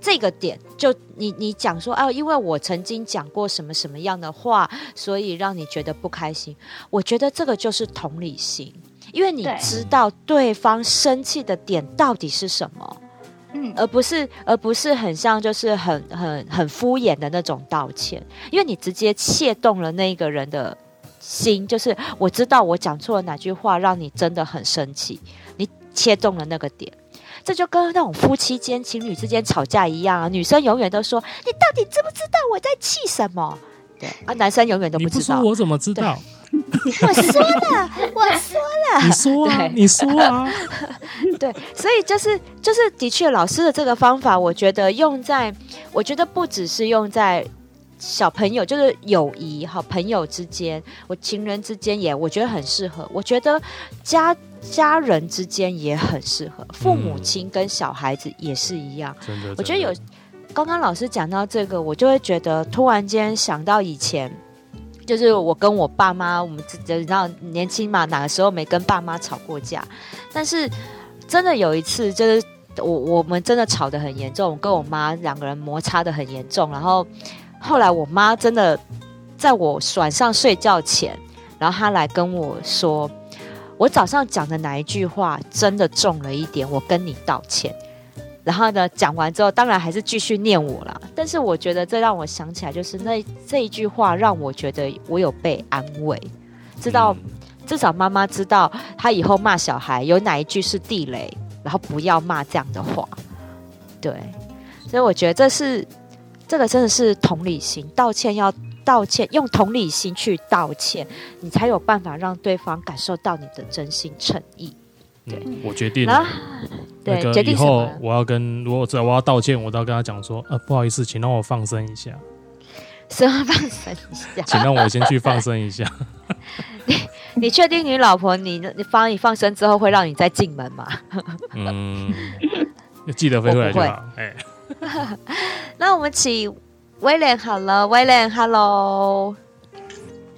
这个点就你你讲说啊，因为我曾经讲过什么什么样的话，所以让你觉得不开心。我觉得这个就是同理心，因为你知道对方生气的点到底是什么，嗯，而不是而不是很像就是很很很敷衍的那种道歉，因为你直接切动了那个人的心，就是我知道我讲错了哪句话让你真的很生气，你切中了那个点。这就跟那种夫妻间、情侣之间吵架一样啊！女生永远都说：“你到底知不知道我在气什么？”对啊，男生永远都不知道。你不说我怎么知道？*laughs* 我说了，我说了，你说啊，你说啊。*laughs* 对，所以就是就是，的确，老师的这个方法，我觉得用在，我觉得不只是用在小朋友，就是友谊、好朋友之间，我情人之间也，我觉得很适合。我觉得家。家人之间也很适合，父母亲跟小孩子也是一样。嗯、我觉得有刚刚老师讲到这个，我就会觉得突然间想到以前，就是我跟我爸妈，我们知道年轻嘛，哪个时候没跟爸妈吵过架？但是真的有一次，就是我我们真的吵得很严重，我跟我妈两个人摩擦的很严重，然后后来我妈真的在我晚上睡觉前，然后她来跟我说。我早上讲的哪一句话真的重了一点，我跟你道歉。然后呢，讲完之后，当然还是继续念我啦。但是我觉得这让我想起来，就是那这一句话让我觉得我有被安慰，知道至少妈妈知道她以后骂小孩有哪一句是地雷，然后不要骂这样的话。对，所以我觉得这是这个真的是同理心，道歉要。道歉，用同理心去道歉，你才有办法让对方感受到你的真心诚意。对，嗯、我决定了。对，那个、决定以后我要跟，如果我我要道歉，我都要跟他讲说，呃，不好意思，请让我放生一下。什么放生一下？请让我先去放生一下。*laughs* *laughs* 你你确定你老婆你你放你放生之后会让你再进门吗？嗯，记得飞回来就好。哎，*laughs* 那我们请。威廉好了，威廉，Hello。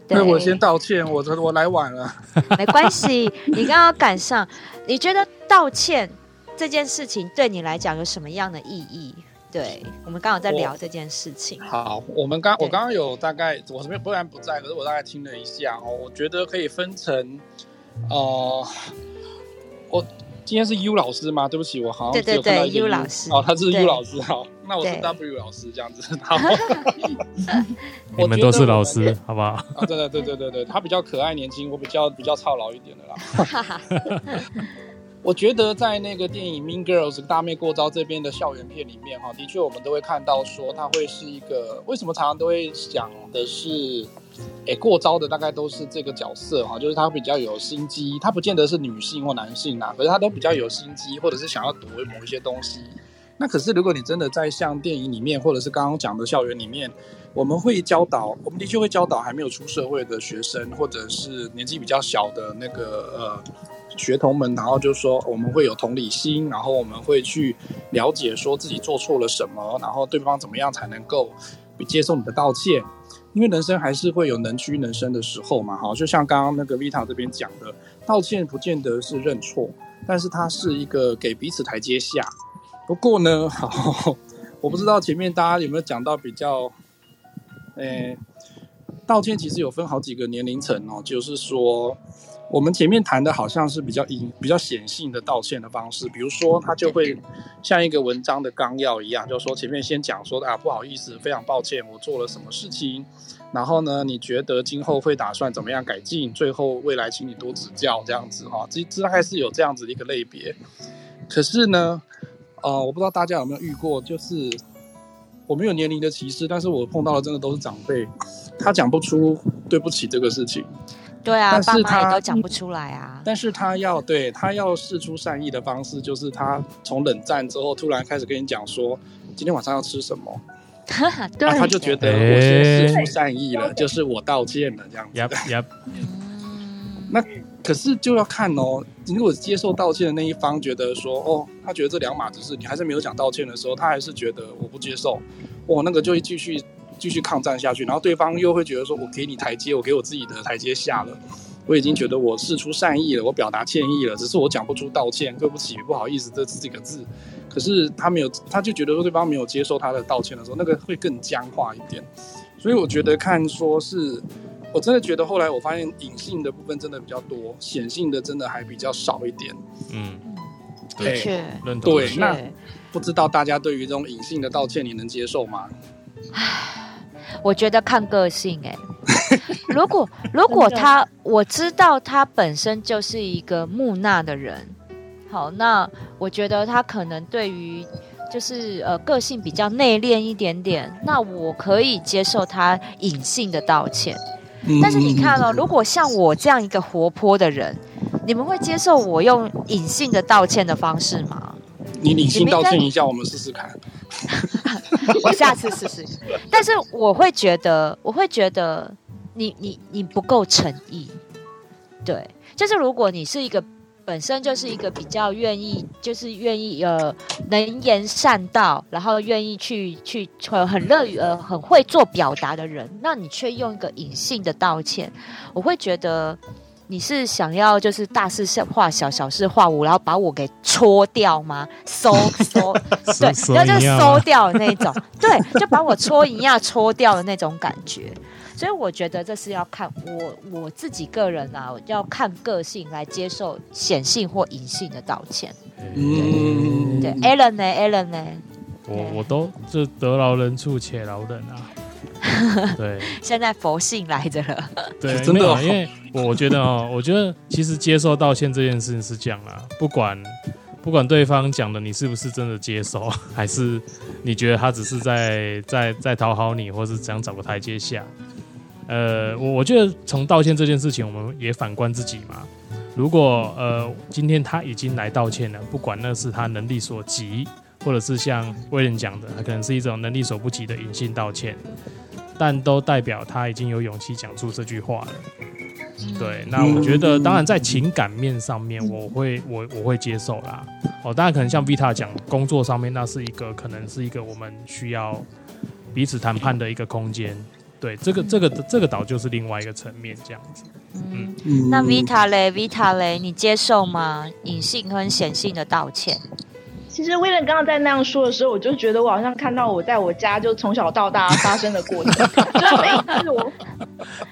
那我先道歉，我我来晚了。*laughs* 没关系，你刚刚赶上。你觉得道歉这件事情对你来讲有什么样的意义？对，我们刚好在聊这件事情。好，我们刚我刚刚有大概，我这边不然不在，可是我大概听了一下哦，我觉得可以分成，呃，我。今天是 U 老师吗？对不起，我好像只有看到 U, 对对对 U 老师哦，他是 U 老师，好，那我是 W 老师这样子。*laughs* 好，*laughs* 我们都是老师，好不好？啊，对对对对对对，他比较可爱年轻，我比较比较操劳一点的啦。我觉得在那个电影《Mean Girls》大妹过招这边的校园片里面，哈，的确我们都会看到说，它会是一个为什么常常都会想的是。哎，过招的大概都是这个角色哈，就是他比较有心机，他不见得是女性或男性呐，可是他都比较有心机，或者是想要夺回某一些东西。那可是如果你真的在像电影里面，或者是刚刚讲的校园里面，我们会教导，我们的确会教导还没有出社会的学生，或者是年纪比较小的那个呃学童们，然后就说我们会有同理心，然后我们会去了解说自己做错了什么，然后对方怎么样才能够接受你的道歉。因为人生还是会有能屈能伸的时候嘛，哈，就像刚刚那个 Vita 这边讲的，道歉不见得是认错，但是它是一个给彼此台阶下。不过呢，好，我不知道前面大家有没有讲到比较，诶，道歉其实有分好几个年龄层哦，就是说。我们前面谈的好像是比较隐、比较显性的道歉的方式，比如说他就会像一个文章的纲要一样，就是说前面先讲说啊，不好意思，非常抱歉，我做了什么事情，然后呢，你觉得今后会打算怎么样改进？最后未来请你多指教，这样子哈，这这大概是有这样子的一个类别。可是呢，呃，我不知道大家有没有遇过，就是我没有年龄的歧视，但是我碰到的真的都是长辈，他讲不出对不起这个事情。对啊，但是他爸妈也都讲不出来啊。但是他要对他要试出善意的方式，就是他从冷战之后突然开始跟你讲说，今天晚上要吃什么。*laughs* 对，他就觉得我先释出善意了，欸、就是我道歉了这样子。Yep, *laughs* yep. 那可是就要看哦，如果接受道歉的那一方觉得说，哦，他觉得这两码子事，你还是没有讲道歉的时候，他还是觉得我不接受，哦，那个就会继续继续抗战下去，然后对方又会觉得说，我给你台阶，我给我自己的台阶下了，我已经觉得我事出善意了，我表达歉意了，只是我讲不出道歉，对不起，不好意思这几个字，可是他没有，他就觉得说对方没有接受他的道歉的时候，那个会更僵化一点，所以我觉得看说是。我真的觉得后来我发现隐性的部分真的比较多，显性的真的还比较少一点。嗯，的确，对。那不知道大家对于这种隐性的道歉，你能接受吗？唉，我觉得看个性哎、欸。*laughs* 如果如果他我知道他本身就是一个木讷的人，好，那我觉得他可能对于就是呃个性比较内敛一点点，那我可以接受他隐性的道歉。但是你看哦，如果像我这样一个活泼的人，你们会接受我用隐性的道歉的方式吗？你隐性道歉一下，我们试试看。*laughs* 我下次试试。但是我会觉得，我会觉得你你你不够诚意。对，就是如果你是一个。本身就是一个比较愿意，就是愿意呃能言善道，然后愿意去去很很乐于呃很会做表达的人，那你却用一个隐性的道歉，我会觉得你是想要就是大事化小，小事化无，然后把我给搓掉吗？*laughs* 收收对，然后就收掉的那种，对，就把我搓一样搓掉的那种感觉。所以我觉得这是要看我我自己个人啊，要看个性来接受显性或隐性的道歉。嗯，对，Allen 呢，Allen 呢？我我都就得饶人处且饶人啊。*laughs* 对，现在佛性来着了。对，真的，因为我觉得哦，*laughs* 我觉得其实接受道歉这件事情是这样啊，不管不管对方讲的你是不是真的接受，*laughs* 还是你觉得他只是在在在讨好你，或是想找个台阶下。呃，我我觉得从道歉这件事情，我们也反观自己嘛。如果呃今天他已经来道歉了，不管那是他能力所及，或者是像威廉讲的，他可能是一种能力所不及的隐性道歉，但都代表他已经有勇气讲出这句话了。对，那我觉得当然在情感面上面，我会我我会接受啦。哦，当然可能像 Vita 讲，工作上面那是一个可能是一个我们需要彼此谈判的一个空间。对，这个这个这个岛就是另外一个层面，这样子。嗯，嗯，那 Vita 嘞，Vita 嘞，你接受吗？隐性和显性的道歉。其实威廉刚刚在那样说的时候，我就觉得我好像看到我在我家就从小到大发生的过程。*laughs* 就是每一次我，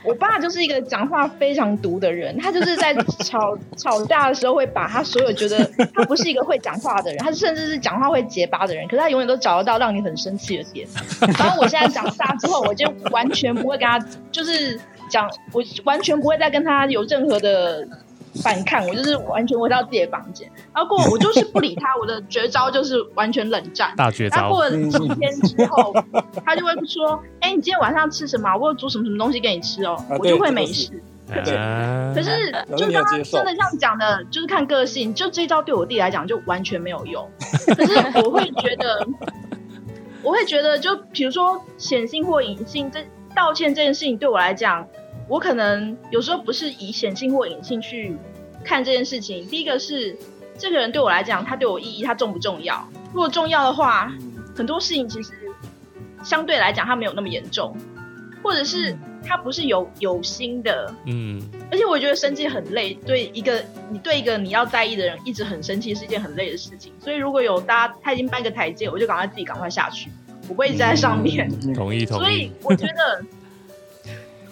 我爸就是一个讲话非常毒的人，他就是在吵吵架的时候会把他所有觉得他不是一个会讲话的人，他甚至是讲话会结巴的人，可是他永远都找得到让你很生气的点。*laughs* 然后我现在长大之后，我就完全不会跟他就是讲，我完全不会再跟他有任何的。反抗，我就是完全回到自己的房间，然后过我就是不理他，我的绝招就是完全冷战。大绝招。然后过了几天之后，他就会说：“哎、欸，你今天晚上吃什么？我有煮什么什么东西给你吃哦。啊”我就会没事。可是，可是就刚刚真的这样讲的，就是看个性。就这一招对我弟来讲就完全没有用。*laughs* 可是我会觉得，我会觉得，就比如说显性或隐性，这道歉这件事情对我来讲。我可能有时候不是以显性或隐性去看这件事情。第一个是这个人对我来讲，他对我意义，他重不重要？如果重要的话，很多事情其实相对来讲他没有那么严重，或者是他不是有有心的。嗯。而且我觉得生气很累，对一个你对一个你要在意的人一直很生气是一件很累的事情。所以如果有大家他已经搬个台阶，我就赶快自己赶快下去，我不会一直在上面。同意同意。所以我觉得。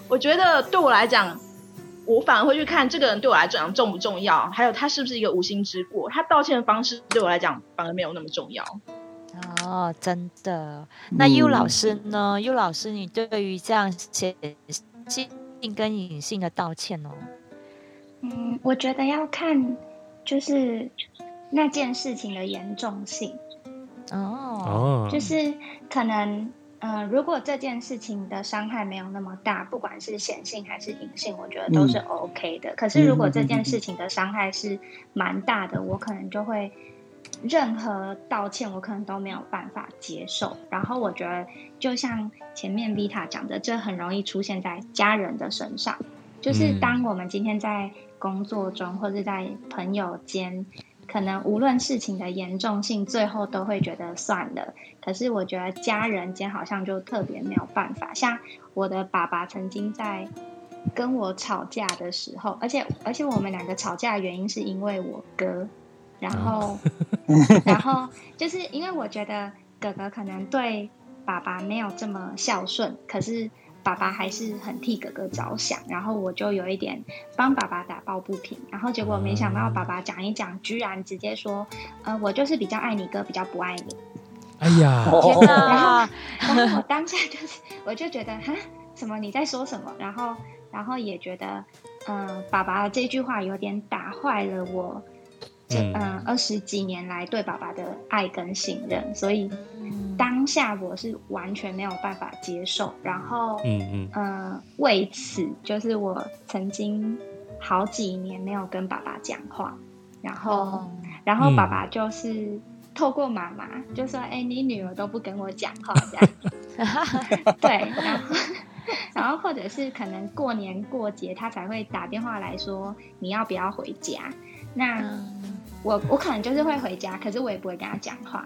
我觉得对我来讲，我反而会去看这个人对我来讲重不重要，还有他是不是一个无心之过。他道歉的方式对我来讲反而没有那么重要。哦，真的。那 U 老师呢？嗯，U 老师，你对于这样显性跟隐性的道歉哦？嗯，我觉得要看就是那件事情的严重性。哦，就是可能。嗯、呃，如果这件事情的伤害没有那么大，不管是显性还是隐性，我觉得都是 OK 的。嗯、可是如果这件事情的伤害是蛮大的，我可能就会任何道歉，我可能都没有办法接受。然后我觉得，就像前面 Vita 讲的，这很容易出现在家人的身上。就是当我们今天在工作中或者在朋友间，可能无论事情的严重性，最后都会觉得算了。可是我觉得家人间好像就特别没有办法。像我的爸爸曾经在跟我吵架的时候，而且而且我们两个吵架的原因是因为我哥，然后然后就是因为我觉得哥哥可能对爸爸没有这么孝顺，可是。爸爸还是很替哥哥着想，然后我就有一点帮爸爸打抱不平，然后结果没想到爸爸讲一讲，居然直接说：“呃，我就是比较爱你哥，比较不爱你。”哎呀，天哪！然后，我当下就是，*laughs* 我就觉得哈，什么你在说什么？然后，然后也觉得，嗯、呃，爸爸的这句话有点打坏了我。这嗯，二十几年来对爸爸的爱跟信任，所以当下我是完全没有办法接受。然后，嗯嗯，呃，为此就是我曾经好几年没有跟爸爸讲话。然后，然后爸爸就是透过妈妈就说：“哎，你女儿都不跟我讲话，这样。*laughs* ”对，然后，*laughs* 然后或者是可能过年过节他才会打电话来说：“你要不要回家？”那。我我可能就是会回家，可是我也不会跟他讲话。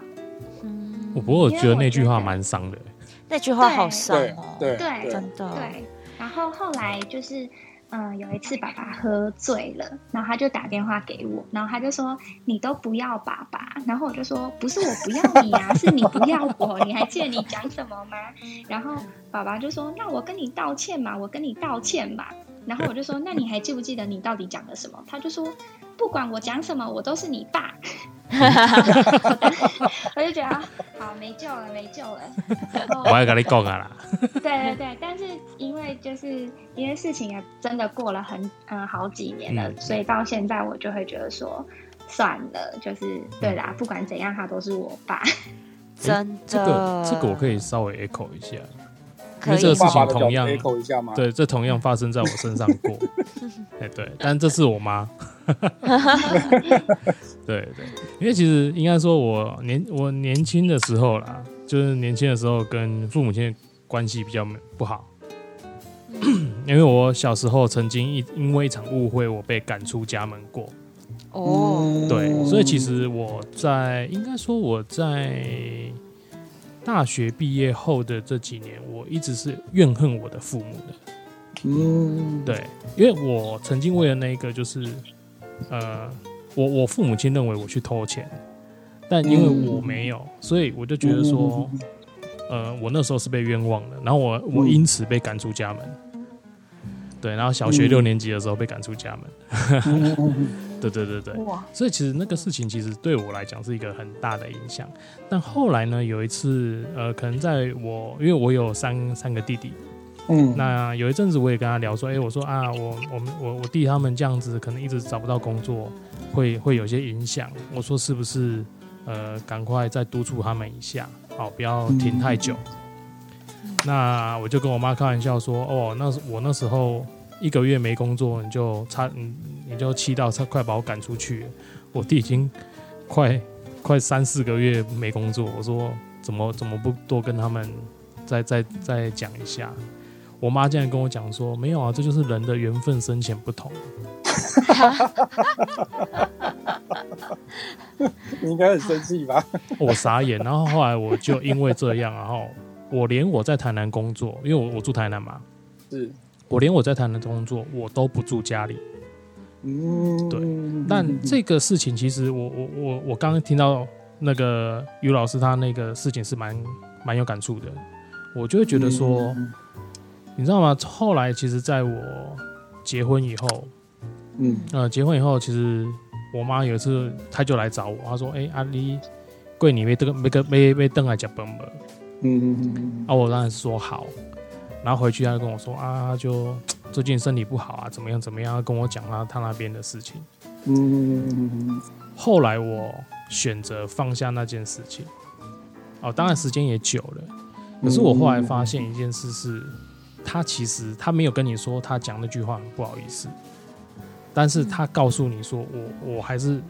嗯，我不过我觉得那句话蛮伤的。那句话好伤哦，对，对，真的。对，然后后来就是，嗯，有一次爸爸喝醉了，然后他就打电话给我，然后他就说：“你都不要爸爸。”然后我就说：“不是我不要你啊，*laughs* 是你不要我。你还记得你讲什么吗？”然后爸爸就说：“那我跟你道歉嘛，我跟你道歉嘛。”然后我就说：“那你还记不记得你到底讲了什么？”他就说。不管我讲什么，我都是你爸。*laughs* 我就觉得好没救了，没救了。*laughs* 我要跟你讲啊啦。*laughs* 对对对，但是因为就是因为事情也真的过了很嗯好几年了，嗯，所以到现在我就会觉得说算了，就是对啦，不管怎样，他都是我爸。真的，这个这个我可以稍微 echo 一下。因为这个事情同样 echo 一下吗，对，这同样发生在我身上过。哎，对，但这是我妈。*laughs* 对对，因为其实应该说，我年我年轻的时候啦，就是年轻的时候跟父母亲关系比较不好。*clears throat* 因为我小时候曾经因因为一场误会，我被赶出家门过。哦，对，所以其实我在应该说我在。大学毕业后的这几年，我一直是怨恨我的父母的。嗯，对，因为我曾经为了那个，就是呃，我我父母亲认为我去偷钱，但因为我没有，所以我就觉得说，呃，我那时候是被冤枉的，然后我我因此被赶出家门。对，然后小学六年级的时候被赶出家门。*laughs* 对对对对，所以其实那个事情其实对我来讲是一个很大的影响。但后来呢，有一次，呃，可能在我因为我有三三个弟弟，嗯，那有一阵子我也跟他聊说，哎，我说啊，我我们我我弟他们这样子可能一直找不到工作，会会有些影响。我说是不是呃，赶快再督促他们一下，好，不要停太久。嗯、那我就跟我妈开玩笑说，哦，那我那时候。一个月没工作，你就差，你你就气到差快把我赶出去。我弟已经快快三四个月没工作，我说怎么怎么不多跟他们再再再讲一下？我妈竟然跟我讲说，没有啊，这就是人的缘分深浅不同。*laughs* 你应该很生气吧？*laughs* 我傻眼，然后后来我就因为这样，然后我连我在台南工作，因为我我住台南嘛，是。我连我在台南工作，我都不住家里。嗯，对。但这个事情其实我，我我我我刚刚听到那个于老师他那个事情是蛮蛮有感触的。我就会觉得说，嗯、你知道吗？后来其实在我结婚以后，嗯呃，结婚以后，其实我妈有一次她就来找我，她说：“哎、欸，阿丽贵你没这个没个没没登来讲本本。”嗯嗯嗯。啊，我当然是说好。然后回去她就跟我说啊，就最近身体不好啊，怎么样怎么样，跟我讲她她那边的事情。嗯。后来我选择放下那件事情。哦，当然时间也久了。可是我后来发现一件事是，他其实他没有跟你说他讲那句话很不好意思，但是他告诉你说我我还是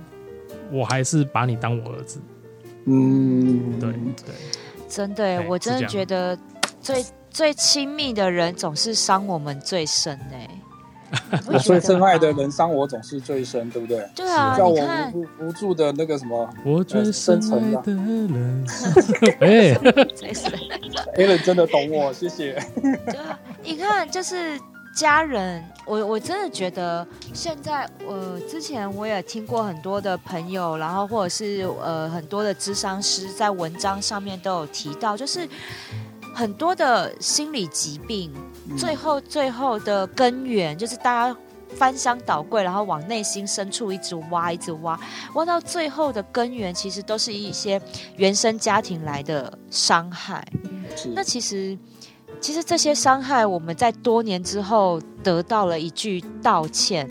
我还是把你当我儿子。嗯，对对。真的，我真的觉得最。最亲密的人总是伤我们最深呢。我最深爱的人伤我总是最深，对不对？对啊，叫我无无助的那个什么，我最深爱的人。*laughs* 哎，Allen 真的懂我，谢谢。就你看，就是。家人，我我真的觉得现在，呃，之前我也听过很多的朋友，然后或者是呃很多的智商师在文章上面都有提到，就是很多的心理疾病，最后最后的根源就是大家翻箱倒柜，然后往内心深处一直挖，一直挖，挖到最后的根源，其实都是一些原生家庭来的伤害。那其实。其实这些伤害，我们在多年之后得到了一句道歉，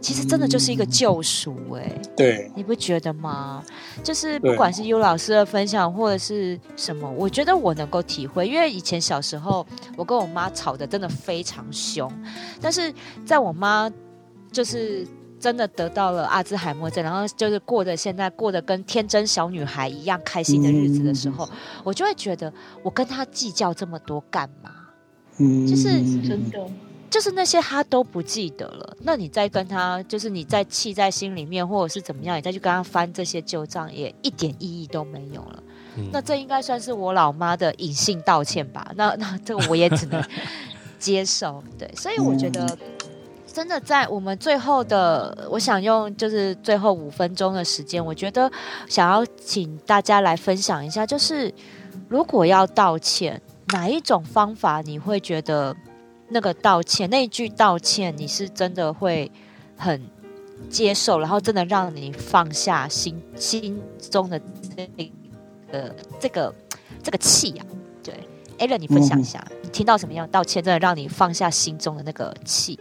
其实真的就是一个救赎哎、欸。对，你不觉得吗？就是不管是优老师的分享或者是什么，我觉得我能够体会，因为以前小时候我跟我妈吵得真的非常凶，但是在我妈就是。真的得到了阿兹海默症，然后就是过着现在过得跟天真小女孩一样开心的日子的时候，嗯、我就会觉得我跟她计较这么多干嘛？嗯，就是真的，就是那些他都不记得了。那你再跟他，就是你再气在心里面，或者是怎么样，你再去跟他翻这些旧账，也一点意义都没有了。嗯、那这应该算是我老妈的隐性道歉吧？*laughs* 那那这个我也只能接受。对，所以我觉得。真的在我们最后的，我想用就是最后五分钟的时间，我觉得想要请大家来分享一下，就是如果要道歉，哪一种方法你会觉得那个道歉那一句道歉，你是真的会很接受，然后真的让你放下心心中的这个这个这个气呀？对，Allen，你分享一下，你听到什么样道歉，真的让你放下心中的那个气？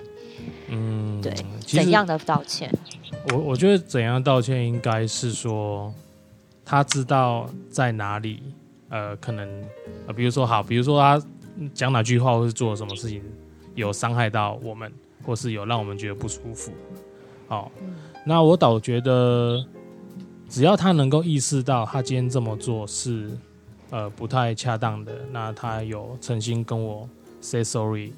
嗯，对，怎样的道歉？我我觉得怎样道歉应该是说，他知道在哪里，呃，可能呃，比如说好，比如说他讲哪句话或是做了什么事情有伤害到我们，或是有让我们觉得不舒服，好，嗯，那我倒觉得，只要他能够意识到他今天这么做是呃不太恰当的，那他有诚心跟我 say sorry。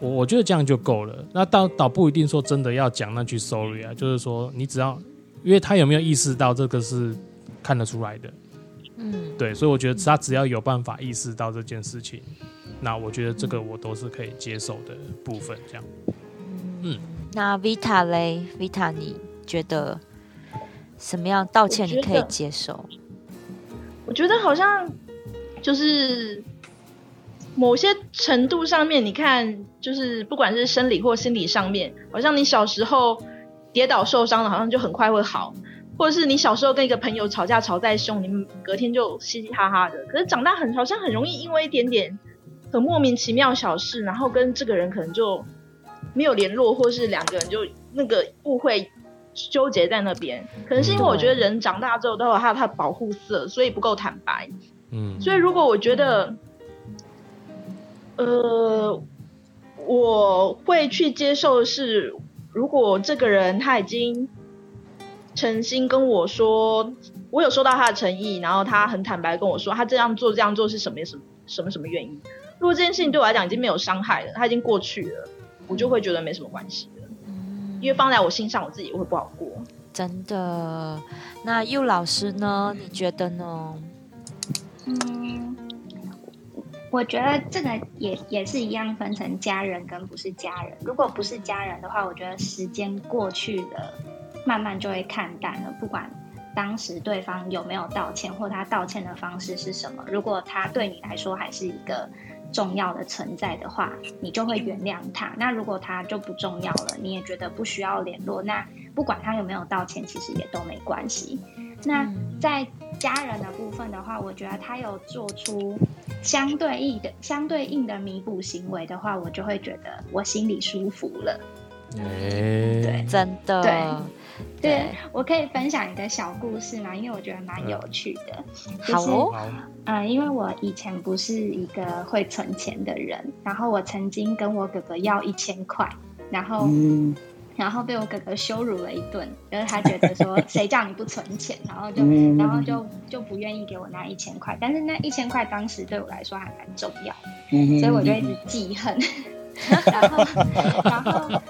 我我觉得这样就够了。那倒倒不一定说真的要讲那句 sorry 啊，就是说你只要，因为他有没有意识到这个是看得出来的，嗯，对，所以我觉得他只要有办法意识到这件事情，那我觉得这个我都是可以接受的部分。这样，嗯，那 Vita 嘞，Vita 你觉得什么样道歉你可以接受？我觉得，好像就是。某些程度上面，你看，就是不管是生理或心理上面，好像你小时候跌倒受伤了，好像就很快会好，或者是你小时候跟一个朋友吵架吵再凶，你们隔天就嘻嘻哈哈的。可是长大很好像很容易因为一点点很莫名其妙小事，然后跟这个人可能就没有联络，或是两个人就那个误会纠结在那边。可能是因为我觉得人长大之后都有他的保护色，所以不够坦白。嗯，所以如果我觉得。呃，我会去接受的是，如果这个人他已经诚心跟我说，我有收到他的诚意，然后他很坦白跟我说，他这样做这样做是什么什么什么什么原因？如果这件事情对我来讲已经没有伤害了，它已经过去了，我就会觉得没什么关系了。嗯，因为放在我心上，我自己也会不好过。真的，那佑老师呢？你觉得呢？嗯。我觉得这个也也是一样，分成家人跟不是家人。如果不是家人的话，我觉得时间过去了，慢慢就会看淡了。不管当时对方有没有道歉，或他道歉的方式是什么，如果他对你来说还是一个重要的存在的话，你就会原谅他。那如果他就不重要了，你也觉得不需要联络，那不管他有没有道歉，其实也都没关系。那在家人的部分的话，我觉得他有做出相对应的、相对应的弥补行为的话，我就会觉得我心里舒服了。欸、对，真的。对，对，对，我可以分享一个小故事吗？因为我觉得蛮有趣的。好哦。嗯，因为我以前不是一个会存钱的人，然后我曾经跟我哥哥要一千块，然后。嗯然后被我哥哥羞辱了一顿，就是他觉得说，*laughs* 谁叫你不存钱，然后就然后就就不愿意给我那一千块，但是那一千块当时对我来说还蛮重要，所以我就一直记恨。*laughs* 然后，然后。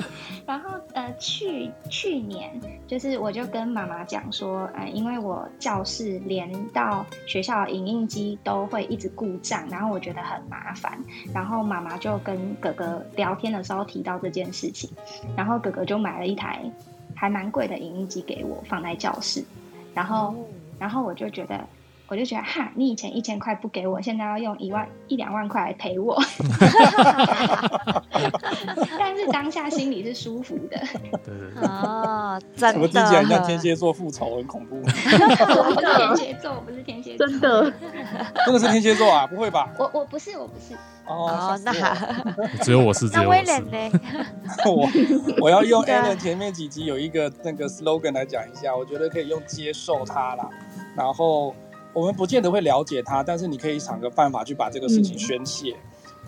*laughs* 然后呃，去去年就是我就跟妈妈讲说，呃，因为我教室连到学校的影印机都会一直故障，然后我觉得很麻烦。然后妈妈就跟哥哥聊天的时候提到这件事情，然后哥哥就买了一台还蛮贵的影印机给我放在教室，然后然后我就觉得。我就觉得哈，你以前一千块不给我，现在要用一万一两万块来赔我 *laughs* *laughs* 但是当下心里是舒服的。对对对哦，*laughs* 真的。怎么听起来像天蝎座复仇，很恐怖。我不是天蝎座，我不是天蝎座，真的，真的是天蝎座啊？不会吧？我我不是，我不是。哦，那只有我是，只有我是。我我要用 Allen 前面几集有一个那个 slogan 来讲一下，我觉得可以用接受它啦，然后。我们不见得会了解他，但是你可以想个办法去把这个事情宣泄。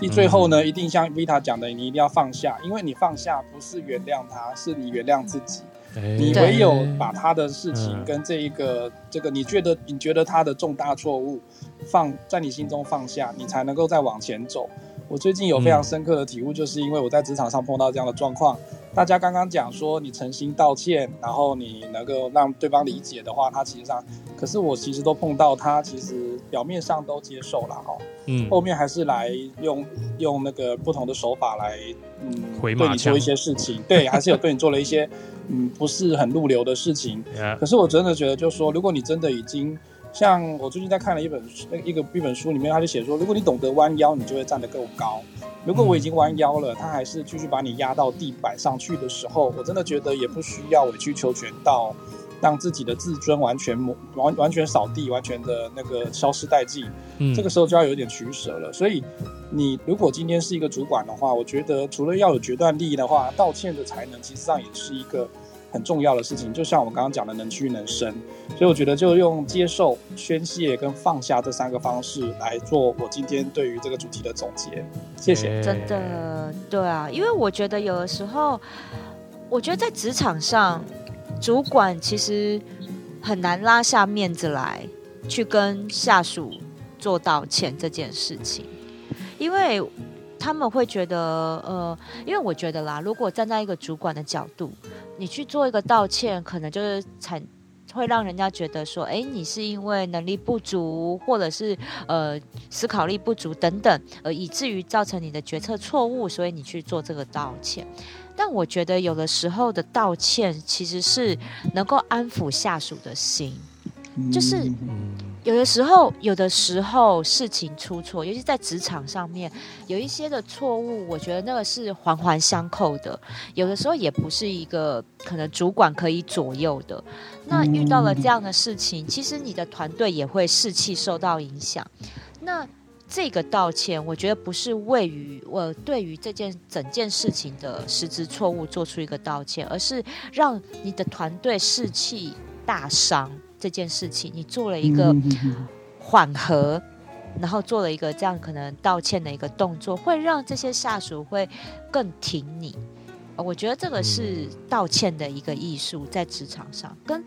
你、嗯、最后呢，一定像 Vita 讲的，你一定要放下，因为你放下不是原谅他，是你原谅自己。欸、你唯有把他的事情跟这一个、嗯、这个你觉得你觉得他的重大错误放在你心中放下，你才能够再往前走。我最近有非常深刻的体悟，就是因为我在职场上碰到这样的状况。大家刚刚讲说你诚心道歉，然后你能够让对方理解的话，他其实上，可是我其实都碰到他，其实表面上都接受了哈，嗯，后面还是来用用那个不同的手法来，嗯，回对你做一些事情，对，还是有对你做了一些，嗯，不是很入流的事情。*laughs* 可是我真的觉得，就是说，如果你真的已经。像我最近在看了一本那一个一本书里面，他就写说，如果你懂得弯腰，你就会站得够高。如果我已经弯腰了，他还是继续把你压到地板上去的时候，我真的觉得也不需要委曲求全到让自己的自尊完全完完全扫地，完全的那个消失殆尽。嗯，这个时候就要有点取舍了。所以，你如果今天是一个主管的话，我觉得除了要有决断力的话，道歉的才能其实上也是一个。很重要的事情，就像我们刚刚讲的，能屈能伸，所以我觉得就用接受、宣泄跟放下这三个方式来做我今天对于这个主题的总结。谢谢。真的，对啊，因为我觉得有的时候，我觉得在职场上，主管其实很难拉下面子来去跟下属做道歉这件事情，因为他们会觉得，呃，因为我觉得啦，如果站在一个主管的角度。你去做一个道歉，可能就是产会让人家觉得说，哎，你是因为能力不足，或者是呃思考力不足等等，呃以至于造成你的决策错误，所以你去做这个道歉。但我觉得有的时候的道歉其实是能够安抚下属的心，就是。有的时候，有的时候事情出错，尤其在职场上面，有一些的错误，我觉得那个是环环相扣的。有的时候也不是一个可能主管可以左右的。那遇到了这样的事情，其实你的团队也会士气受到影响。那这个道歉，我觉得不是位于我对于这件整件事情的实质错误做出一个道歉，而是让你的团队士气大伤。这件事情，你做了一个缓和，然后做了一个这样可能道歉的一个动作，会让这些下属会更挺你。我觉得这个是道歉的一个艺术，在职场上，跟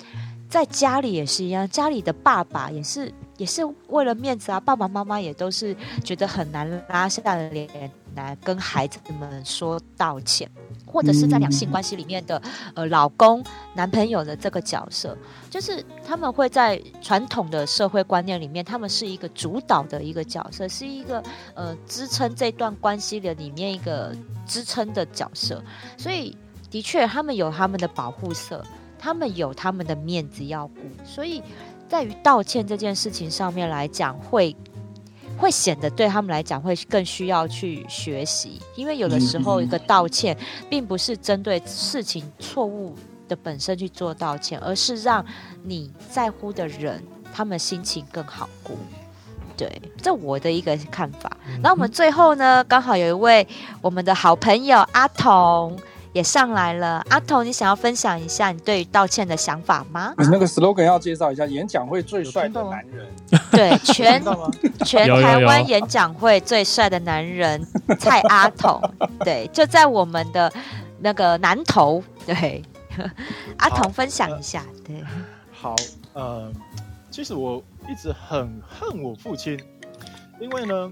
在家里也是一样。家里的爸爸也是，也是为了面子啊，爸爸妈妈也都是觉得很难拉下脸来跟孩子们说道歉。或者是在两性关系里面的，呃，老公、男朋友的这个角色，就是他们会在传统的社会观念里面，他们是一个主导的一个角色，是一个呃支撑这段关系的里面一个支撑的角色。所以，的确，他们有他们的保护色，他们有他们的面子要顾。所以在于道歉这件事情上面来讲，会。会显得对他们来讲会更需要去学习，因为有的时候一个道歉，并不是针对事情错误的本身去做道歉，而是让你在乎的人他们心情更好过。对，这我的一个看法。那我们最后呢，刚好有一位我们的好朋友阿童。也上来了，阿童，你想要分享一下你对于道歉的想法吗？你那个 slogan 要介绍一下，演讲会最帅的男人，对，全 *laughs* 全台湾演讲会最帅的男人蔡阿童，对，就在我们的那个南投，对，*laughs* 阿童分享一下，对，好，呃，其实我一直很恨我父亲，因为呢，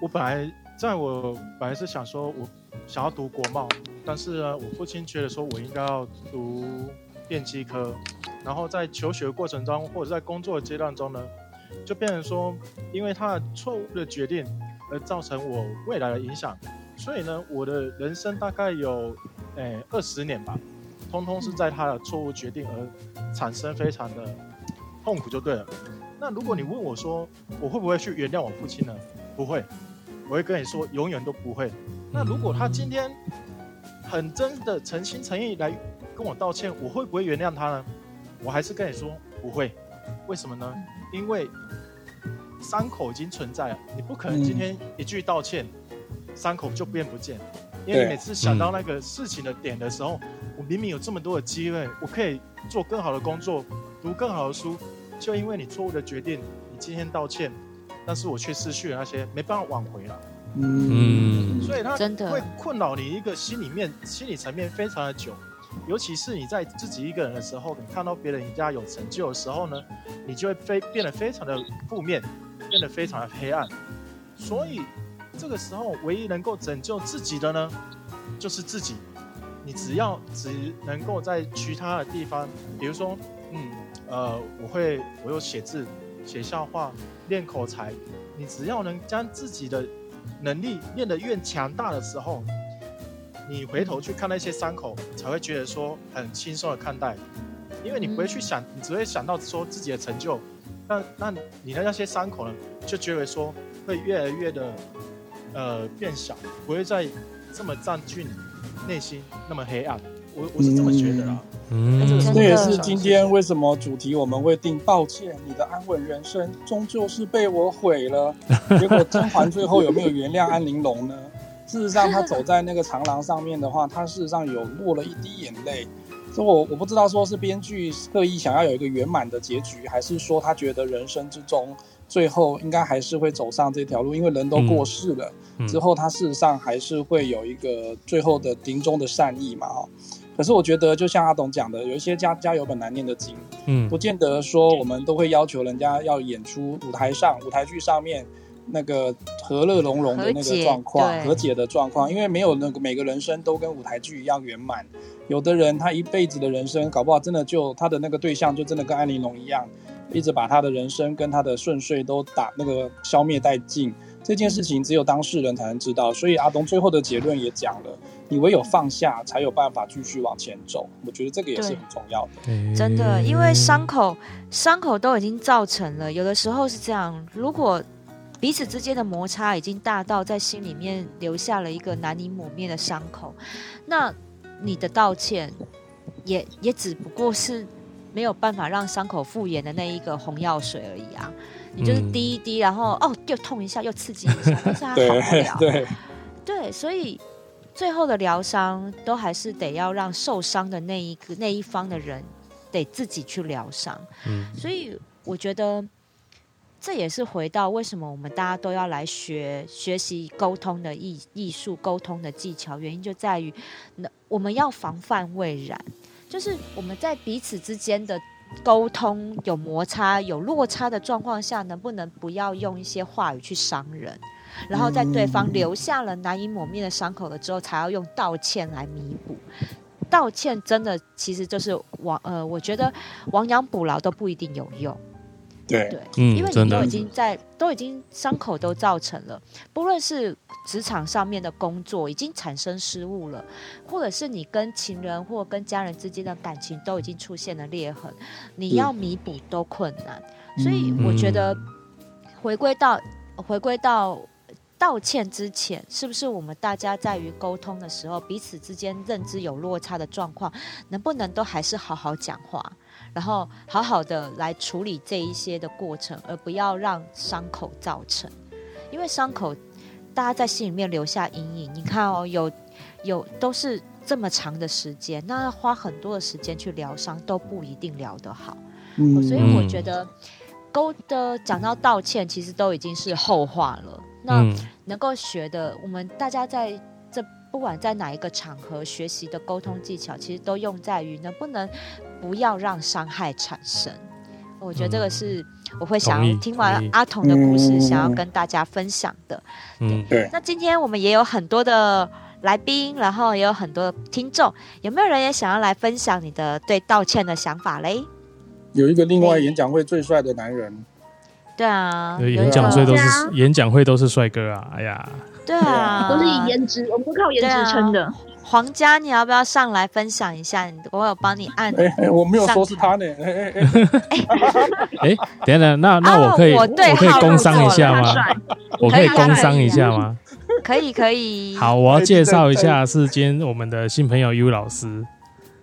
我本来在我本来是想说，我想要读国贸，但是呢，我父亲觉得说我应该要读电机科，然后在求学过程中或者在工作的阶段中呢，就变成说，因为他的错误的决定而造成我未来的影响，所以呢，我的人生大概有诶二十年吧，通通是在他的错误决定而产生非常的痛苦就对了。那如果你问我说，我会不会去原谅我父亲呢？不会，我会跟你说，永远都不会。那如果他今天很真的诚心诚意来跟我道歉，我会不会原谅他呢？我还是跟你说不会。为什么呢？因为伤口已经存在了，你不可能今天一句道歉，伤口就变不见。因为你每次想到那个事情的点的时候，我明明有这么多的机会，我可以做更好的工作，读更好的书。就因为你错误的决定，你今天道歉，但是我却失去了那些，没办法挽回了。嗯，所以他会困扰你一个心里面、心理层面非常的久，尤其是你在自己一个人的时候，你看到别人家有成就的时候呢，你就会非变得非常的负面，变得非常的黑暗。所以这个时候，唯一能够拯救自己的呢，就是自己。你只要只能够在其他的地方，比如说，嗯。呃，我会，我有写字、写笑话、练口才。你只要能将自己的能力练得越强大的时候，你回头去看那些伤口，才会觉得说很轻松的看待。因为你不会去想，你只会想到说自己的成就。那那你的那些伤口呢，就觉得说会越来越的呃变小，不会再这么占据你内心那么黑暗。我我是这么觉得啦。嗯，这也是今天为什么主题我们会定抱歉，你的安稳人生终究是被我毁了。*laughs* 结果甄嬛最后有没有原谅安陵容呢？事实上，她走在那个长廊上面的话，她事实上有落了一滴眼泪。所以我我不知道说是编剧刻意想要有一个圆满的结局，还是说他觉得人生之中最后应该还是会走上这条路，因为人都过世了，嗯嗯、之后他事实上还是会有一个最后的临终的善意嘛，哈。可是我觉得，就像阿董讲的，有一些家家有本难念的经，嗯，不见得说我们都会要求人家要演出舞台上舞台剧上面那个和乐融融的那个状况，和解的状况，因为没有那个每个人生都跟舞台剧一样圆满。有的人他一辈子的人生，搞不好真的就他的那个对象就真的跟安玲珑一样，一直把他的人生跟他的顺遂都打那个消灭殆尽。这件事情只有当事人才能知道，所以阿东最后的结论也讲了，你唯有放下，才有办法继续往前走。我觉得这个也是很重要的。真的，因为伤口伤口都已经造成了，有的时候是这样。如果彼此之间的摩擦已经大到在心里面留下了一个难以抹灭的伤口，那你的道歉也也只不过是没有办法让伤口复原的那一个红药水而已啊。你就是滴一滴，然后哦，又痛一下，又刺激一下，*laughs* 但是它好不了。对，对，所以最后的疗伤都还是得要让受伤的那一个那一方的人得自己去疗伤。嗯，所以我觉得这也是回到为什么我们大家都要来学学习沟通的艺艺术、沟通的技巧，原因就在于那我们要防范未然，就是我们在彼此之间的。沟通有摩擦、有落差的状况下，能不能不要用一些话语去伤人？然后在对方留下了难以抹灭的伤口了之后，才要用道歉来弥补。道歉真的其实就是亡呃，我觉得亡羊补牢都不一定有用。对。对，嗯，因为你都已经在，都已经伤口都造成了，不论是职场上面的工作已经产生失误了，或者是你跟情人或跟家人之间的感情都已经出现了裂痕，你要弥补都困难。所以我觉得回归到回归到道歉之前，是不是我们大家在于沟通的时候，彼此之间认知有落差的状况，能不能都还是好好讲话？然后好好的来处理这一些的过程，而不要让伤口造成，因为伤口大家在心里面留下阴影。你看哦，有有都是这么长的时间，那要花很多的时间去疗伤都不一定疗得好。嗯，所以我觉得勾的讲到道歉，其实都已经是后话了。那能够学的，我们大家在这。不管在哪一个场合学习的沟通技巧，其实都用在于能不能不要让伤害产生。我觉得这个是我会想要听完阿童的故事，想要跟大家分享的。嗯，对。那今天我们也有很多的来宾，然后也有很多的听众，有没有人也想要来分享你的对道歉的想法嘞？有一个另外演讲会最帅的男人。对啊，演讲会都是演讲会都是帅哥啊！哎呀，对啊，都是以颜值，我们都靠颜值撑的。皇家，你要不要上来分享一下？我有帮你按。哎哎，我没有说是他呢。哎哎哎，哎，*laughs* 等等，那那我可以我可以工商一下吗？我可以工商一下吗？可以可以。好，我要介绍一下，是今天我们的新朋友 U 老师。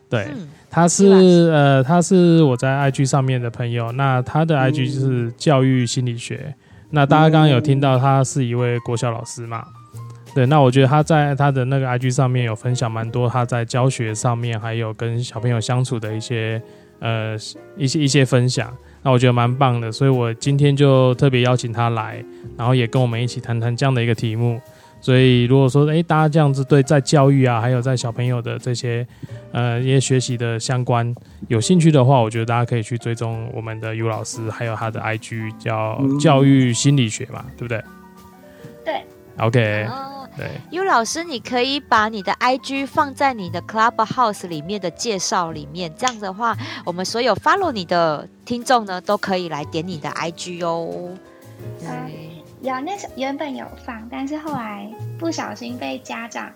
对。他是呃，他是我在 IG 上面的朋友。那他的 IG 就是教育心理学。嗯、那大家刚刚有听到，他是一位国小老师嘛？对。那我觉得他在他的那个 IG 上面有分享蛮多他在教学上面，还有跟小朋友相处的一些呃一些一些分享。那我觉得蛮棒的，所以我今天就特别邀请他来，然后也跟我们一起谈谈这样的一个题目。所以，如果说，哎，大家这样子对在教育啊，还有在小朋友的这些，呃，一些学习的相关有兴趣的话，我觉得大家可以去追踪我们的 U 老师，还有他的 IG 叫教育心理学嘛，对不对？对。OK。对。U 老师，你可以把你的 IG 放在你的 Clubhouse 里面的介绍里面，这样的话，我们所有 follow 你的听众呢，都可以来点你的 IG 哦。对。有，那时原本有放，但是后来不小心被家长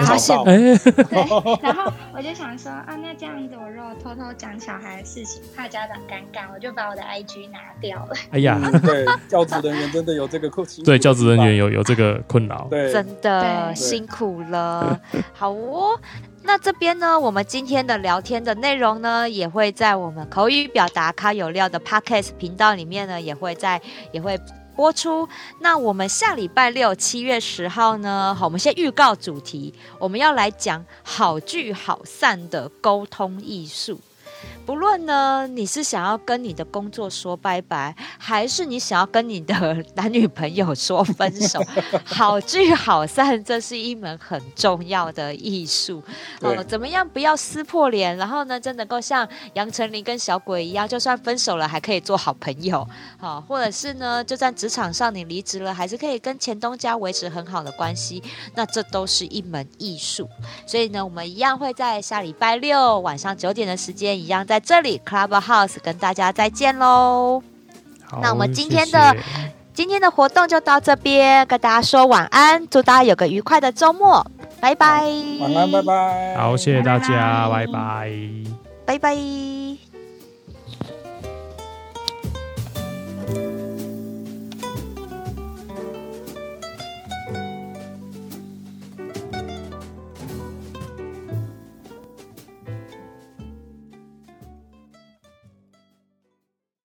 发现，对，*laughs* 然后 *laughs* 我就想说，啊，那这样子我如果偷偷讲小孩的事情，怕家长尴尬，我就把我的 IG 拿掉了。哎呀，对，教职人员真的有这个困扰，*laughs* 对，教职人员有有这个困扰，对，真的辛苦了。好哦。那这边呢，我们今天的聊天的内容呢，也会在我们口语表达卡有料的 Podcast 频道里面呢，也会在也会。播出。那我们下礼拜六七月十号呢？好，我们先预告主题，我们要来讲好聚好散的沟通艺术。不论呢，你是想要跟你的工作说拜拜，还是你想要跟你的男女朋友说分手，*laughs* 好聚好散，这是一门很重要的艺术。哦、呃，怎么样不要撕破脸，然后呢，真能够像杨丞琳跟小鬼一样，就算分手了还可以做好朋友。好、哦，或者是呢，就算职场上你离职了，还是可以跟前东家维持很好的关系。那这都是一门艺术。所以呢，我们一样会在下礼拜六晚上九点的时间一样。将在这里 clubhouse 跟大家再见喽。那我们今天的今天的活动就到这边跟大家说晚安祝大家有个愉快的周末拜拜。晚安拜拜。好谢谢大家拜拜。拜拜。